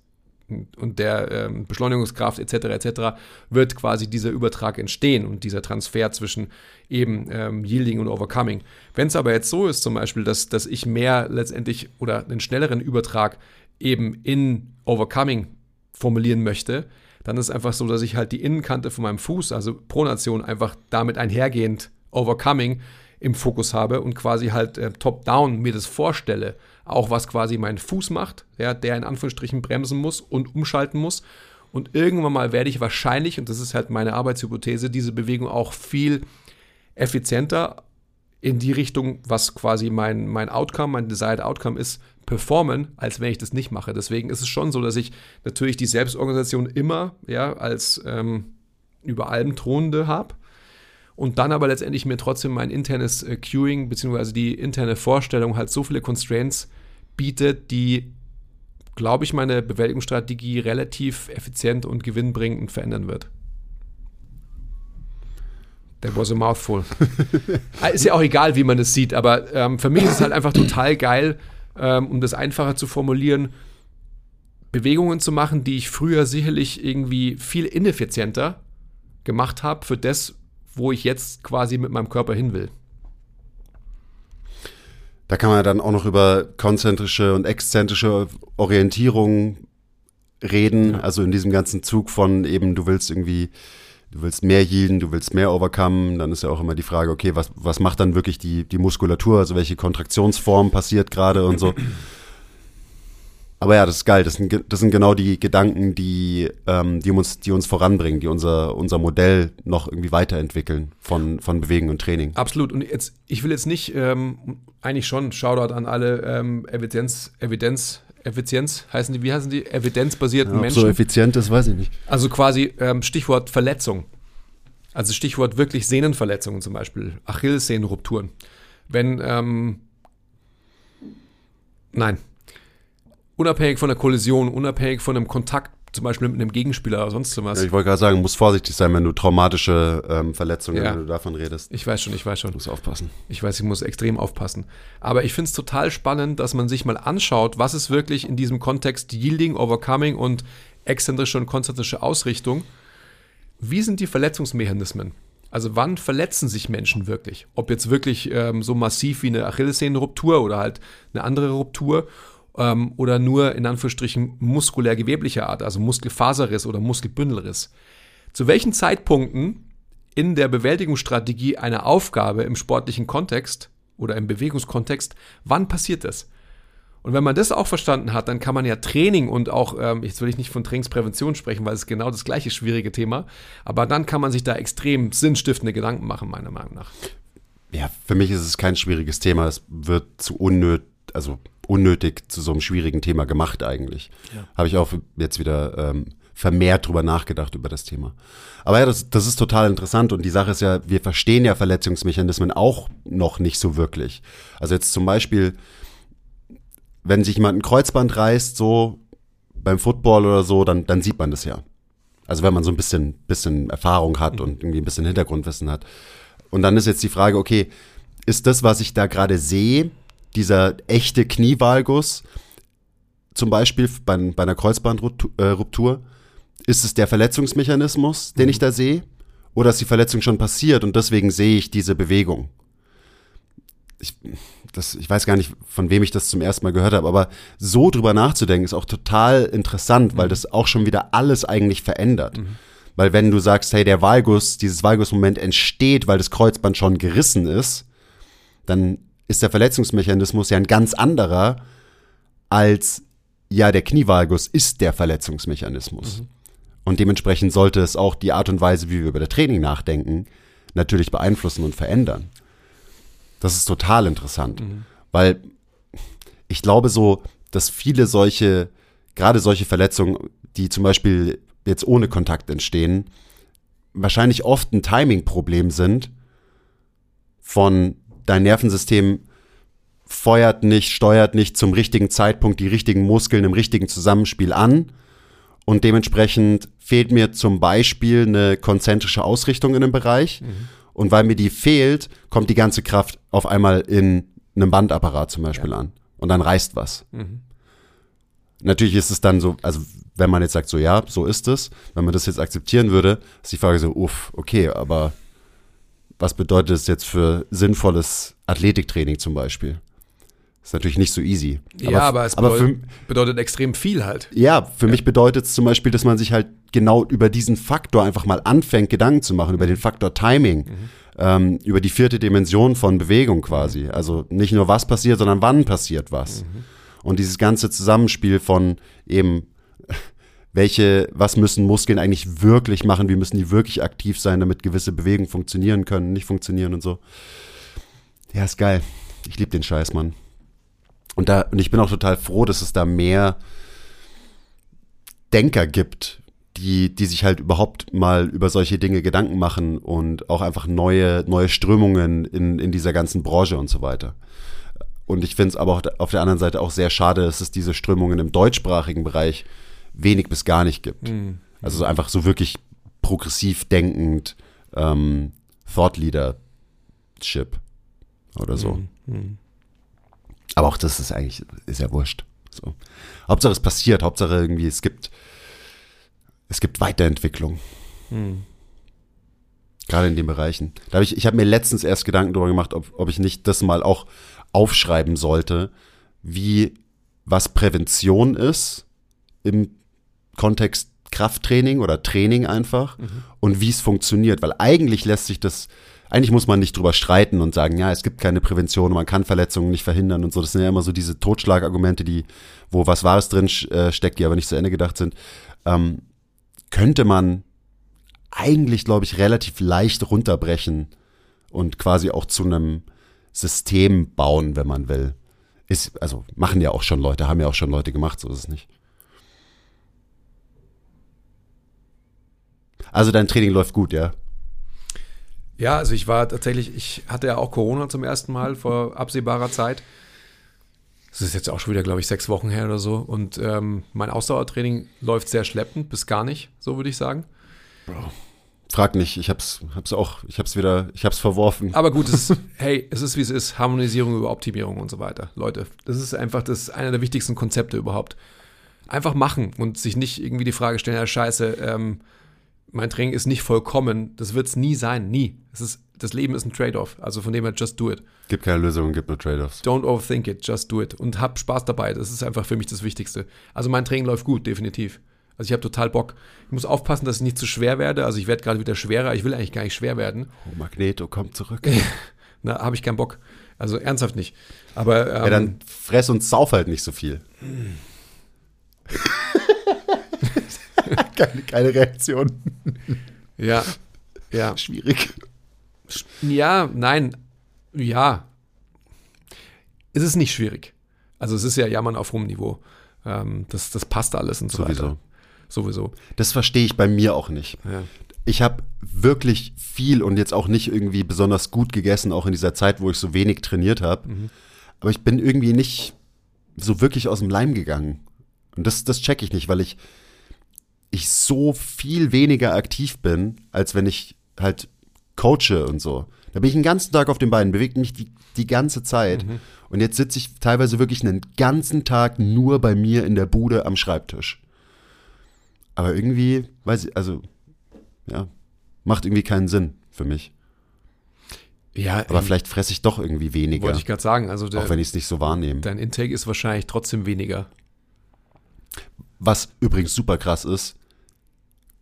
und der ähm, Beschleunigungskraft etc. etc. wird quasi dieser Übertrag entstehen und dieser Transfer zwischen eben ähm, Yielding und Overcoming. Wenn es aber jetzt so ist, zum Beispiel, dass, dass ich mehr letztendlich oder einen schnelleren Übertrag eben in Overcoming formulieren möchte, dann ist es einfach so, dass ich halt die Innenkante von meinem Fuß, also Pronation, einfach damit einhergehend Overcoming im Fokus habe und quasi halt äh, top-down mir das vorstelle, auch was quasi mein Fuß macht, ja, der in Anführungsstrichen bremsen muss und umschalten muss. Und irgendwann mal werde ich wahrscheinlich, und das ist halt meine Arbeitshypothese, diese Bewegung auch viel effizienter in die Richtung, was quasi mein, mein Outcome, mein Desired Outcome ist, performen, als wenn ich das nicht mache. Deswegen ist es schon so, dass ich natürlich die Selbstorganisation immer ja, als ähm, über allem thronende habe und dann aber letztendlich mir trotzdem mein internes äh, Queuing bzw. die interne Vorstellung halt so viele Constraints bietet, die, glaube ich, meine Bewältigungsstrategie relativ effizient und gewinnbringend verändern wird. That was a mouthful. (laughs) Ah, ist ja auch egal, wie man es sieht, aber ähm, für mich ist es halt einfach total geil, ähm, um das einfacher zu formulieren, Bewegungen zu machen, die ich früher sicherlich irgendwie viel ineffizienter gemacht habe für das, wo ich jetzt quasi mit meinem Körper hin will. Da kann man dann auch noch über konzentrische und exzentrische Orientierung reden. Ja. Also in diesem ganzen Zug von eben, du willst irgendwie, du willst mehr yielden, du willst mehr overcome. Dann ist ja auch immer die Frage, okay, was, was macht dann wirklich die, die Muskulatur? Also welche Kontraktionsform passiert gerade und so. Aber ja, das ist geil. Das sind, das sind genau die Gedanken, die, ähm, die, uns, die uns voranbringen, die unser, unser Modell noch irgendwie weiterentwickeln von, von Bewegen und Training. Absolut. Und jetzt, ich will jetzt nicht, ähm, eigentlich schon, Shoutout an alle ähm, Evidenz, Evidenz, Effizienz heißen die, wie heißen die? Evidenzbasierten ja, Menschen. So effizient ist, weiß ich nicht. Also quasi ähm, Stichwort Verletzung. Also Stichwort wirklich Sehnenverletzungen zum Beispiel, Achillessehnenrupturen. Wenn, ähm, nein, unabhängig von der Kollision, unabhängig von einem Kontakt, zum Beispiel mit einem Gegenspieler oder sonst was. Ja, ich wollte gerade sagen, muss vorsichtig sein, wenn du traumatische ähm, Verletzungen, ja. wenn du davon redest. Ich weiß schon, ich weiß schon. Du musst aufpassen. Ich weiß, ich muss extrem aufpassen. Aber ich finde es total spannend, dass man sich mal anschaut, was ist wirklich in diesem Kontext Yielding, Overcoming und exzentrische und konzentrische Ausrichtung. Wie sind die Verletzungsmechanismen? Also wann verletzen sich Menschen wirklich? Ob jetzt wirklich ähm, so massiv wie eine Achillessehnenruptur oder halt eine andere Ruptur ähm, oder nur in Anführungsstrichen muskulär-geweblicher Art, also Muskelfaserriss oder Muskelbündelriss. Zu welchen Zeitpunkten in der Bewältigungsstrategie einer Aufgabe im sportlichen Kontext oder im Bewegungskontext, wann passiert das? Und wenn man das auch verstanden hat, dann kann man ja Training und auch, ähm, jetzt will ich nicht von Trainingsprävention sprechen, weil es genau das gleiche schwierige Thema, aber dann kann man sich da extrem sinnstiftende Gedanken machen, meiner Meinung nach. Ja, für mich ist es kein schwieriges Thema. Es wird zu unnötig, also unnötig zu so einem schwierigen Thema gemacht eigentlich. Ja. Habe ich auch jetzt wieder ähm, vermehrt drüber nachgedacht über das Thema. Aber ja, das, das ist total interessant und die Sache ist ja, wir verstehen ja Verletzungsmechanismen auch noch nicht so wirklich. Also jetzt zum Beispiel, wenn sich jemand ein Kreuzband reißt, so beim Football oder so, dann, dann sieht man das ja. Also wenn man so ein bisschen, bisschen Erfahrung hat mhm. und irgendwie ein bisschen Hintergrundwissen hat. Und dann ist jetzt die Frage, okay, ist das, was ich da gerade sehe, dieser echte Knievalgus, zum Beispiel bei, bei einer Kreuzbandruptur, ist es der Verletzungsmechanismus, den mhm. ich da sehe? Oder ist die Verletzung schon passiert und deswegen sehe ich diese Bewegung? Ich, das, ich weiß gar nicht, von wem ich das zum ersten Mal gehört habe, aber so drüber nachzudenken ist auch total interessant, mhm. weil das auch schon wieder alles eigentlich verändert. Mhm. Weil wenn du sagst, hey, der Valgus, dieses Valgus-Moment entsteht, weil das Kreuzband schon gerissen ist, dann ist der Verletzungsmechanismus ja ein ganz anderer als ja, der Knievalgus ist der Verletzungsmechanismus. Mhm. Und dementsprechend sollte es auch die Art und Weise, wie wir über das Training nachdenken, natürlich beeinflussen und verändern. Das ist total interessant, mhm. weil ich glaube so, dass viele solche, gerade solche Verletzungen, die zum Beispiel jetzt ohne Kontakt entstehen, wahrscheinlich oft ein Timing-Problem sind von dein Nervensystem feuert nicht, steuert nicht zum richtigen Zeitpunkt die richtigen Muskeln im richtigen Zusammenspiel an. und dementsprechend fehlt mir zum Beispiel eine konzentrische Ausrichtung in einem Bereich. Und weil mir die fehlt, kommt die ganze Kraft auf einmal in einem Bandapparat zum Beispiel an. Und dann reißt was. Natürlich ist es dann so, also wenn man jetzt sagt, so ja, so ist es, wenn man das jetzt akzeptieren würde, ist die Frage so, uff, okay, aber was bedeutet es jetzt für sinnvolles Athletiktraining zum Beispiel? Ist natürlich nicht so easy. ja, aber es aber bedeutet, für, bedeutet extrem viel halt. ja, für mich bedeutet es zum Beispiel, dass man sich halt genau über diesen Faktor einfach mal anfängt, Gedanken zu machen, über den Faktor Timing, ähm, über die vierte Dimension von Bewegung quasi. Also nicht nur was passiert, sondern wann passiert was. Und dieses ganze Zusammenspiel von eben, welche, was müssen Muskeln eigentlich wirklich machen, wie müssen die wirklich aktiv sein, damit gewisse Bewegungen funktionieren können, nicht funktionieren und so. Ja, ist geil. Ich liebe den Scheiß, Mann. Und da, und ich bin auch total froh, dass es da mehr Denker gibt, die, die sich halt überhaupt mal über solche Dinge Gedanken machen und auch einfach neue, neue Strömungen in, in dieser ganzen Branche und so weiter. Und ich finde es aber auch auf der anderen Seite auch sehr schade, dass es diese Strömungen im deutschsprachigen Bereich wenig bis gar nicht gibt. Also so einfach so wirklich progressiv denkend ähm, Thought Leadership oder so. Aber auch das ist eigentlich, ist ja wurscht. So. Hauptsache es passiert, Hauptsache irgendwie, es gibt, es gibt Weiterentwicklung. Gerade in den Bereichen. Da hab ich ich habe mir letztens erst Gedanken darüber gemacht, ob, ob ich nicht das mal auch aufschreiben sollte, wie was Prävention ist im Kontext Krafttraining oder Training einfach und wie es funktioniert. Weil eigentlich lässt sich das, eigentlich muss man nicht drüber streiten und sagen, ja, es gibt keine Prävention, man kann Verletzungen nicht verhindern und so. Das sind ja immer so diese Totschlagargumente, die, wo was Wahres drin äh, steckt, die aber nicht zu Ende gedacht sind. Ähm, könnte man eigentlich, glaube ich, relativ leicht runterbrechen und quasi auch zu einem System bauen, wenn man will. Ist, also machen ja auch schon Leute, haben ja auch schon Leute gemacht, so ist es nicht. Also dein Training läuft gut, ja? Ja, also ich war tatsächlich, ich hatte ja auch Corona zum ersten Mal vor absehbarer Zeit. Das ist jetzt auch schon wieder, glaube ich, sechs Wochen her oder so. Und ähm, mein Ausdauertraining läuft sehr schleppend, bis gar nicht, so würde ich sagen. Frag nicht, ich hab's, hab's auch, ich hab's wieder, ich hab's verworfen. Aber gut, es ist, (laughs) hey, es ist wie es ist. Harmonisierung über Optimierung und so weiter. Leute, das ist einfach das einer der wichtigsten Konzepte überhaupt. Einfach machen und sich nicht irgendwie die Frage stellen, ja, scheiße, ähm, mein Training ist nicht vollkommen. Das wird es nie sein, nie. Es ist, das Leben ist ein Trade-off. Also von dem her, just do it. Gibt keine Lösung, gibt nur Trade-offs. Don't overthink it, just do it. Und hab Spaß dabei. Das ist einfach für mich das Wichtigste. Also mein Training läuft gut, definitiv. Also ich habe total Bock. Ich muss aufpassen, dass ich nicht zu schwer werde. Also ich werde gerade wieder schwerer. Ich will eigentlich gar nicht schwer werden. Oh, Magneto, komm zurück. (laughs) Na, habe ich keinen Bock. Also ernsthaft nicht. Aber ähm, Ja, dann fress und sauf halt nicht so viel. (laughs) (laughs) keine, keine Reaktion. ja, ja, Schwierig. ja, nein, ja. Es ist nicht schwierig. Also es ist ja Jammern auf hohem Niveau. Ähm, das, das passt alles und so Sowieso. weiter. Sowieso. Das verstehe ich bei mir auch nicht. Ja. Ich habe wirklich viel und jetzt auch nicht irgendwie besonders gut gegessen, auch in dieser Zeit, wo ich so wenig trainiert habe. Aber ich bin irgendwie nicht so wirklich aus dem Leim gegangen. Und das, das check ich nicht, weil ich, ich so viel weniger aktiv bin, als wenn ich halt coache und so. Da bin ich den ganzen Tag auf den Beinen, bewege mich die, die ganze Zeit. Und jetzt sitze ich teilweise wirklich einen ganzen Tag nur bei mir in der Bude am Schreibtisch. Aber irgendwie, weiß ich, also, ja, macht irgendwie keinen Sinn für mich. Ja, Aber ähm, vielleicht fresse ich doch irgendwie weniger, wollte ich gerade sagen. Also der, auch wenn ich es nicht so wahrnehme. dein Intake ist wahrscheinlich trotzdem weniger. Was übrigens super krass ist,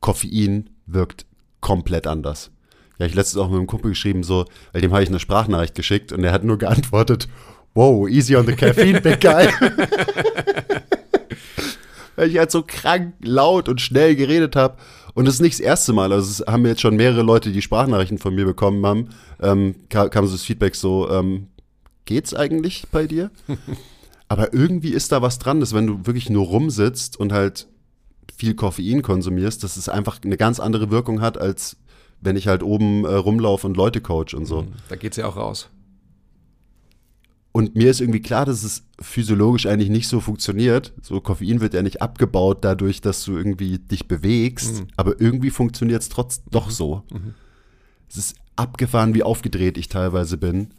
Koffein wirkt komplett anders. Ja, ich letztens auch mit einem Kumpel geschrieben, so, weil dem habe ich eine Sprachnachricht geschickt und er hat nur geantwortet, wow, easy on the caffeine, big guy. (laughs) weil ich halt so krank laut und schnell geredet habe. Und das ist nicht das erste Mal. Also es haben jetzt schon mehrere Leute, die Sprachnachrichten von mir bekommen haben, ähm, kam, kam so das Feedback so, ähm, geht's eigentlich bei dir? (laughs) Aber irgendwie ist da was dran, dass wenn du wirklich nur rumsitzt und halt viel Koffein konsumierst, dass es einfach eine ganz andere Wirkung hat, als wenn ich halt oben äh, rumlaufe und Leute coach und so. Da geht's ja auch raus. Und mir ist irgendwie klar, dass es physiologisch eigentlich nicht so funktioniert. So Koffein wird ja nicht abgebaut dadurch, dass du irgendwie dich bewegst. Mhm. Aber irgendwie funktioniert es trotz doch so. Es ist abgefahren, wie aufgedreht ich teilweise bin.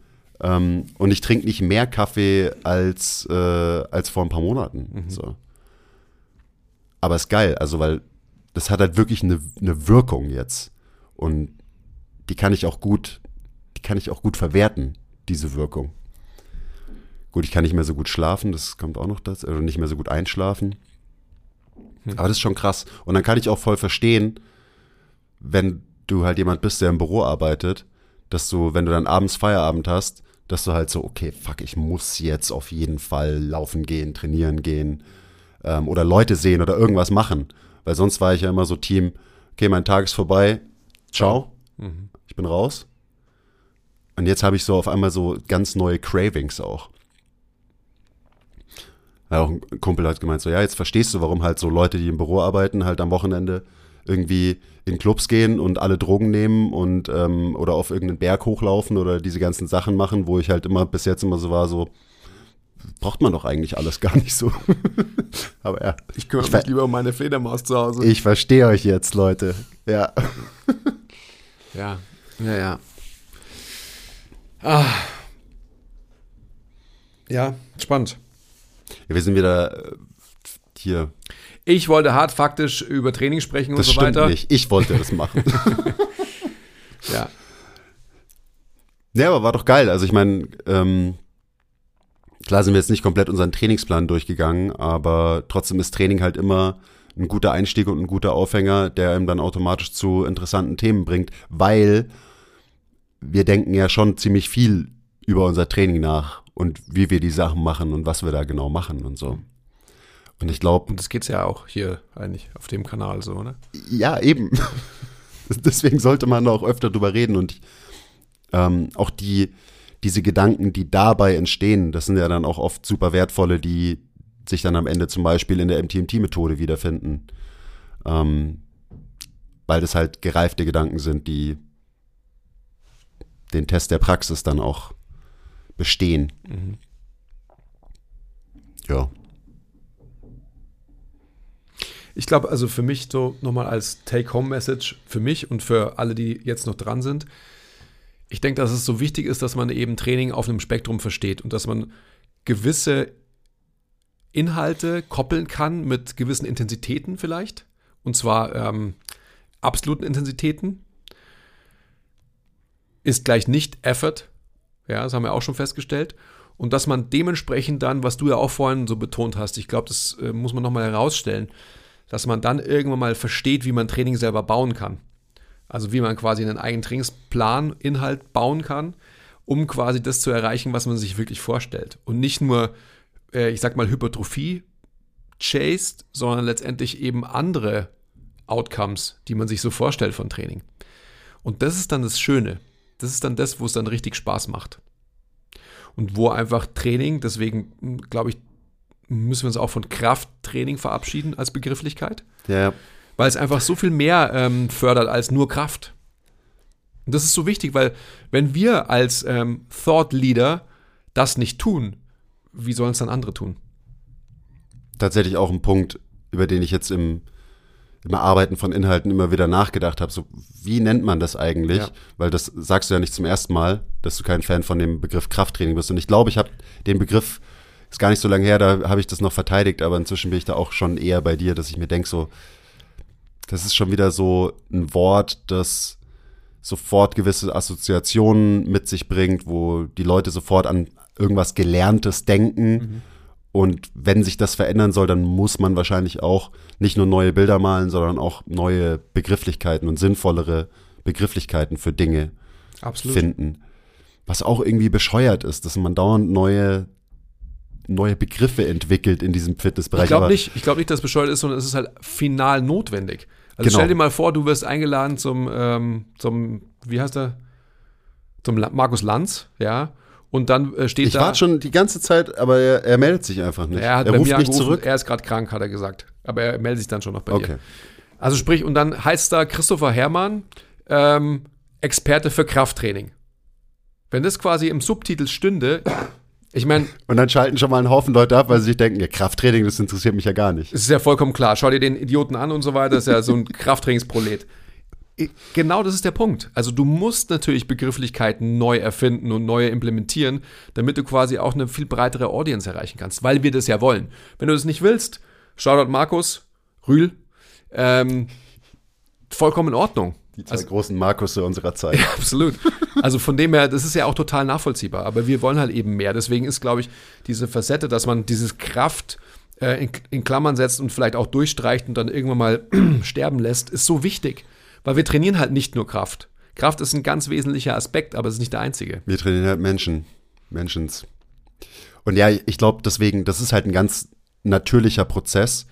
Ähm, und ich trinke nicht mehr Kaffee als, äh, als vor ein paar Monaten. So. Aber ist geil, also weil das hat halt wirklich eine, eine Wirkung jetzt. Und die kann ich auch gut, die kann ich auch gut verwerten, diese Wirkung. Gut, ich kann nicht mehr so gut schlafen, das kommt auch noch das, oder nicht mehr so gut einschlafen. Aber das ist schon krass. Und dann kann ich auch voll verstehen, wenn du halt jemand bist, der im Büro arbeitet, dass du, wenn du dann abends Feierabend hast, dass du halt so, okay, fuck, ich muss jetzt auf jeden Fall laufen gehen, trainieren gehen ähm, oder Leute sehen oder irgendwas machen. Weil sonst war ich ja immer so Team, okay, mein Tag ist vorbei, ciao, ich bin raus. Und jetzt habe ich so auf einmal so ganz neue Cravings auch. Ja, auch ein Kumpel hat gemeint, so, ja, jetzt verstehst du, warum halt so Leute, die im Büro arbeiten, halt am Wochenende irgendwie in Clubs gehen und alle Drogen nehmen und ähm, oder auf irgendeinen Berg hochlaufen oder diese ganzen Sachen machen, wo ich halt immer bis jetzt immer so war, so braucht man doch eigentlich alles gar nicht so. (laughs) Aber ja, Ich kümmere Ich mich lieber um meine Fledermaus zu Hause. ich verstehe euch jetzt, Leute. Ja. (laughs) Ja, ja, ja. Ah. Ja, spannend. Wir sind wieder äh, hier. Ich wollte hart faktisch über Training sprechen und Das so weiter. nicht. Ich wollte das machen. (laughs) Ja. Ja, aber war doch geil. Also ich meine, ähm, klar sind wir jetzt nicht komplett unseren Trainingsplan durchgegangen, aber trotzdem ist Training halt immer ein guter Einstieg und ein guter Aufhänger, der einem dann automatisch zu interessanten Themen bringt, weil wir denken ja schon ziemlich viel über unser Training nach und wie wir die Sachen machen und was wir da genau machen und so. Und ich glaube, Und das geht's ja auch hier eigentlich auf dem Kanal so, ne? ja, eben. (laughs) Deswegen sollte man da auch öfter drüber reden und ähm, auch die, diese Gedanken, die dabei entstehen, das sind ja dann auch oft super wertvolle, die sich dann am Ende zum Beispiel in der MTMT-Methode wiederfinden. Ähm, weil das halt gereifte Gedanken sind, die den Test der Praxis dann auch bestehen. Ja. Ich glaube, also für mich so nochmal als Take-Home-Message für mich und für alle, die jetzt noch dran sind. Ich denke, dass es so wichtig ist, dass man eben Training auf einem Spektrum versteht und dass man gewisse Inhalte koppeln kann mit gewissen Intensitäten vielleicht. Und zwar ähm, absoluten Intensitäten. Ist gleich nicht Effort. Ja, das haben wir auch schon festgestellt. Und dass man dementsprechend dann, was du ja auch vorhin so betont hast, ich glaube, das äh, muss man nochmal herausstellen, dass man dann irgendwann mal versteht, wie man Training selber bauen kann. Also wie man quasi einen eigenen Trainingsplan, Inhalt bauen kann, um quasi das zu erreichen, was man sich wirklich vorstellt. Und nicht nur, äh, ich sag mal, Hypertrophie chased, sondern letztendlich eben andere Outcomes, die man sich so vorstellt von Training. Und das ist dann das Schöne. Das ist dann das, wo es dann richtig Spaß macht. Und wo einfach Training, deswegen glaube ich, müssen wir uns auch von Krafttraining verabschieden als Begrifflichkeit, Ja, weil es einfach so viel mehr ähm, fördert als nur Kraft. Und das ist so wichtig, weil wenn wir als ähm, Thought Leader das nicht tun, wie sollen es dann andere tun? tatsächlich auch ein Punkt, über den ich jetzt im, im Erarbeiten von Inhalten immer wieder nachgedacht habe. So, wie nennt man das eigentlich? Ja. Weil das sagst du ja nicht zum ersten Mal, dass du kein Fan von dem Begriff Krafttraining bist. Und ich glaube, ich habe den Begriff, ist gar nicht so lange her, da habe ich das noch verteidigt, aber inzwischen bin ich da auch schon eher bei dir, dass ich mir denke, so, das ist schon wieder so ein Wort, das sofort gewisse Assoziationen mit sich bringt, wo die Leute sofort an irgendwas Gelerntes denken. Und wenn sich das verändern soll, dann muss man wahrscheinlich auch nicht nur neue Bilder malen, sondern auch neue Begrifflichkeiten und sinnvollere Begrifflichkeiten für Dinge Absolut. finden. Was auch irgendwie bescheuert ist, dass man dauernd neue, neue Begriffe entwickelt in diesem Fitnessbereich. Ich glaube nicht, ich glaube nicht, dass es bescheuert ist, sondern es ist halt final notwendig. Also Genau. stell dir mal vor, du wirst eingeladen zum, ähm, zum wie heißt er? Zum La Markus Lanz, ja. Und dann äh, steht Ich da. warte schon die ganze Zeit, aber er, er meldet sich einfach nicht. Er hat er ruft mir nicht angerufen, zurück. er ist gerade krank, hat er gesagt. Aber er meldet sich dann schon noch bei Okay. dir. Also sprich, und dann heißt da Christopher Herrmann, ähm, Experte für Krafttraining. Wenn das quasi im Subtitel stünde, Ich meine, Und dann schalten schon mal einen Haufen Leute ab, weil sie sich denken, ja, Krafttraining, das interessiert mich ja gar nicht. es ist ja vollkommen klar. Schau dir den Idioten an und so weiter. Das ist ja so ein (laughs) Krafttrainingsprolet. Genau das ist der Punkt. Also du musst natürlich Begrifflichkeiten neu erfinden und neu implementieren, damit du quasi auch eine viel breitere Audience erreichen kannst, weil wir das ja wollen. Wenn du das nicht willst, Shoutout Markus, Rühl, ähm, vollkommen in Ordnung. Die zwei großen Markusse unserer Zeit. Absolut. Also von dem her, das ist ja auch total nachvollziehbar. Aber wir wollen halt eben mehr. Deswegen ist, glaube ich, diese Facette, dass man dieses Kraft äh, in, in Klammern setzt und vielleicht auch durchstreicht und dann irgendwann mal (clears throat) sterben lässt, ist so wichtig. Weil wir trainieren halt nicht nur Kraft. Kraft ist ein ganz wesentlicher Aspekt, aber es ist nicht der einzige. Wir trainieren halt Menschen. Menschens. Und ja, ich glaube deswegen, das ist halt ein ganz natürlicher Prozess.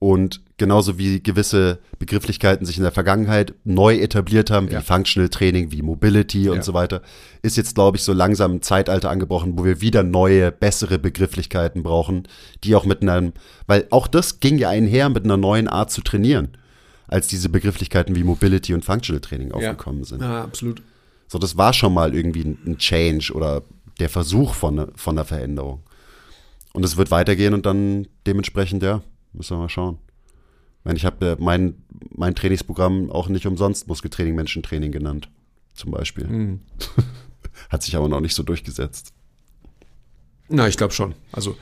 Und genauso wie gewisse Begrifflichkeiten sich in der Vergangenheit neu etabliert haben, wie Ja. Functional Training, wie Mobility Ja. und so weiter, ist jetzt, glaube ich, so langsam ein Zeitalter angebrochen, wo wir wieder neue, bessere Begrifflichkeiten brauchen, die auch mit einem, weil auch das ging ja einher mit einer neuen Art zu trainieren, als diese Begrifflichkeiten wie Mobility und Functional Training aufgekommen sind. Ja, absolut. So, das war schon mal irgendwie ein Change oder der Versuch von, von der Veränderung. Und es wird weitergehen und dann dementsprechend, ja, müssen wir mal schauen. Ich meine, ich habe äh, mein, mein Trainingsprogramm auch nicht umsonst Muskeltraining, Menschentraining genannt, zum Beispiel. Mhm. (laughs) Hat sich aber noch nicht so durchgesetzt. Na, ich glaube schon. Also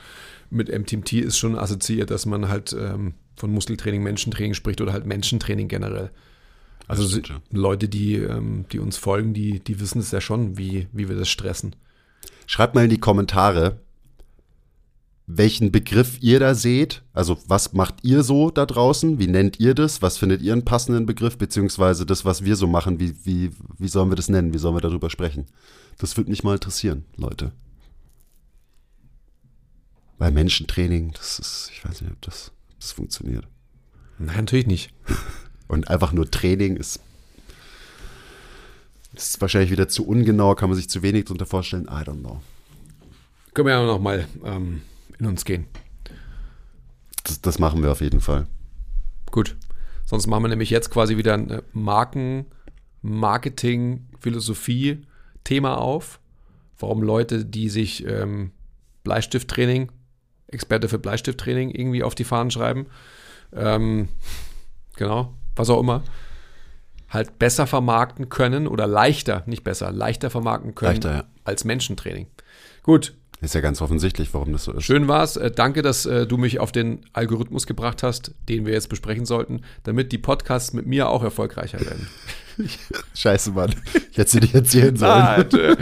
mit MTMT ist schon assoziiert, dass man halt ähm, von Muskeltraining, Menschentraining spricht oder halt Menschentraining generell. Also stimmt, ja. Leute, die, ähm, die uns folgen, die, die wissen es ja schon, wie, wie wir das stressen. Schreibt mal in die Kommentare, welchen Begriff ihr da seht. Also was macht ihr so da draußen? Wie nennt ihr das? Was findet ihr einen passenden Begriff? Beziehungsweise das, was wir so machen, wie, wie, wie sollen wir das nennen? Wie sollen wir darüber sprechen? Das würde mich mal interessieren, Leute. Weil Menschentraining, das ist, ich weiß nicht, ob das, ob das funktioniert. Nein, natürlich nicht. (laughs) Und einfach nur Training ist, ist wahrscheinlich wieder zu ungenau, kann man sich zu wenig darunter vorstellen. I don't know. Können wir ja noch mal ähm, in uns gehen. Das, das machen wir auf jeden Fall. Gut. Sonst machen wir nämlich jetzt quasi wieder ein Marken, Marketing, Philosophie Thema auf. Warum Leute, die sich ähm, Bleistifttraining, Experte für Bleistifttraining irgendwie auf die Fahnen schreiben, ähm, genau, was auch immer, halt besser vermarkten können oder leichter, nicht besser, leichter vermarkten können Leichter, ja. als Menschentraining. Gut, Ist ja ganz offensichtlich, warum das so ist. Schön war's. Äh, danke, dass äh, du mich auf den Algorithmus gebracht hast, den wir jetzt besprechen sollten, damit die Podcasts mit mir auch erfolgreicher werden. (laughs) Scheiße, Mann. Ich hätte sie dir erzählen (laughs) sollen. Äh,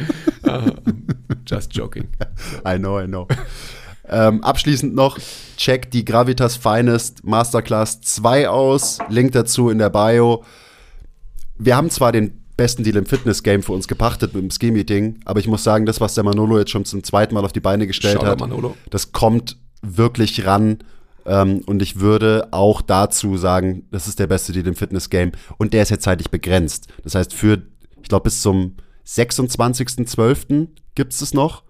ah, just joking. (laughs) I know, I know. ähm, abschließend noch, check die Gravitas Finest Masterclass 2 aus. Link dazu in der Bio. Wir haben zwar den besten Deal im Fitness-Game für uns gepachtet mit dem Ski-Meeting, aber ich muss sagen, das, was der Manolo jetzt schon zum zweiten Mal auf die Beine gestellt Shoutout hat, Manolo. das kommt wirklich ran. Ähm, und ich würde auch dazu sagen, das ist der beste Deal im Fitness-Game. Und der ist jetzt zeitlich begrenzt. Das heißt, für, ich glaube, bis zum 26.12. gibt es es noch.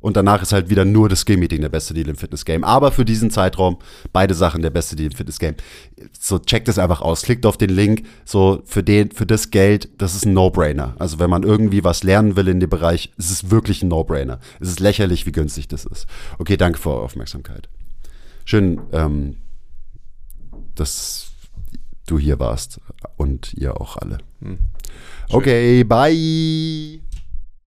Und danach ist halt wieder nur das Skill-Meeting der beste Deal im Fitness-Game. Aber für diesen Zeitraum beide Sachen der beste Deal im Fitness-Game. So, checkt es einfach aus. Klickt auf den Link. So, für den, für das Geld, das ist ein No-Brainer. Also, wenn man irgendwie was lernen will in dem Bereich, ist es wirklich ein No-Brainer. Es ist lächerlich, wie günstig das ist. Okay, danke für eure Aufmerksamkeit. Schön, ähm, dass du hier warst. Und ihr auch alle. Okay, bye.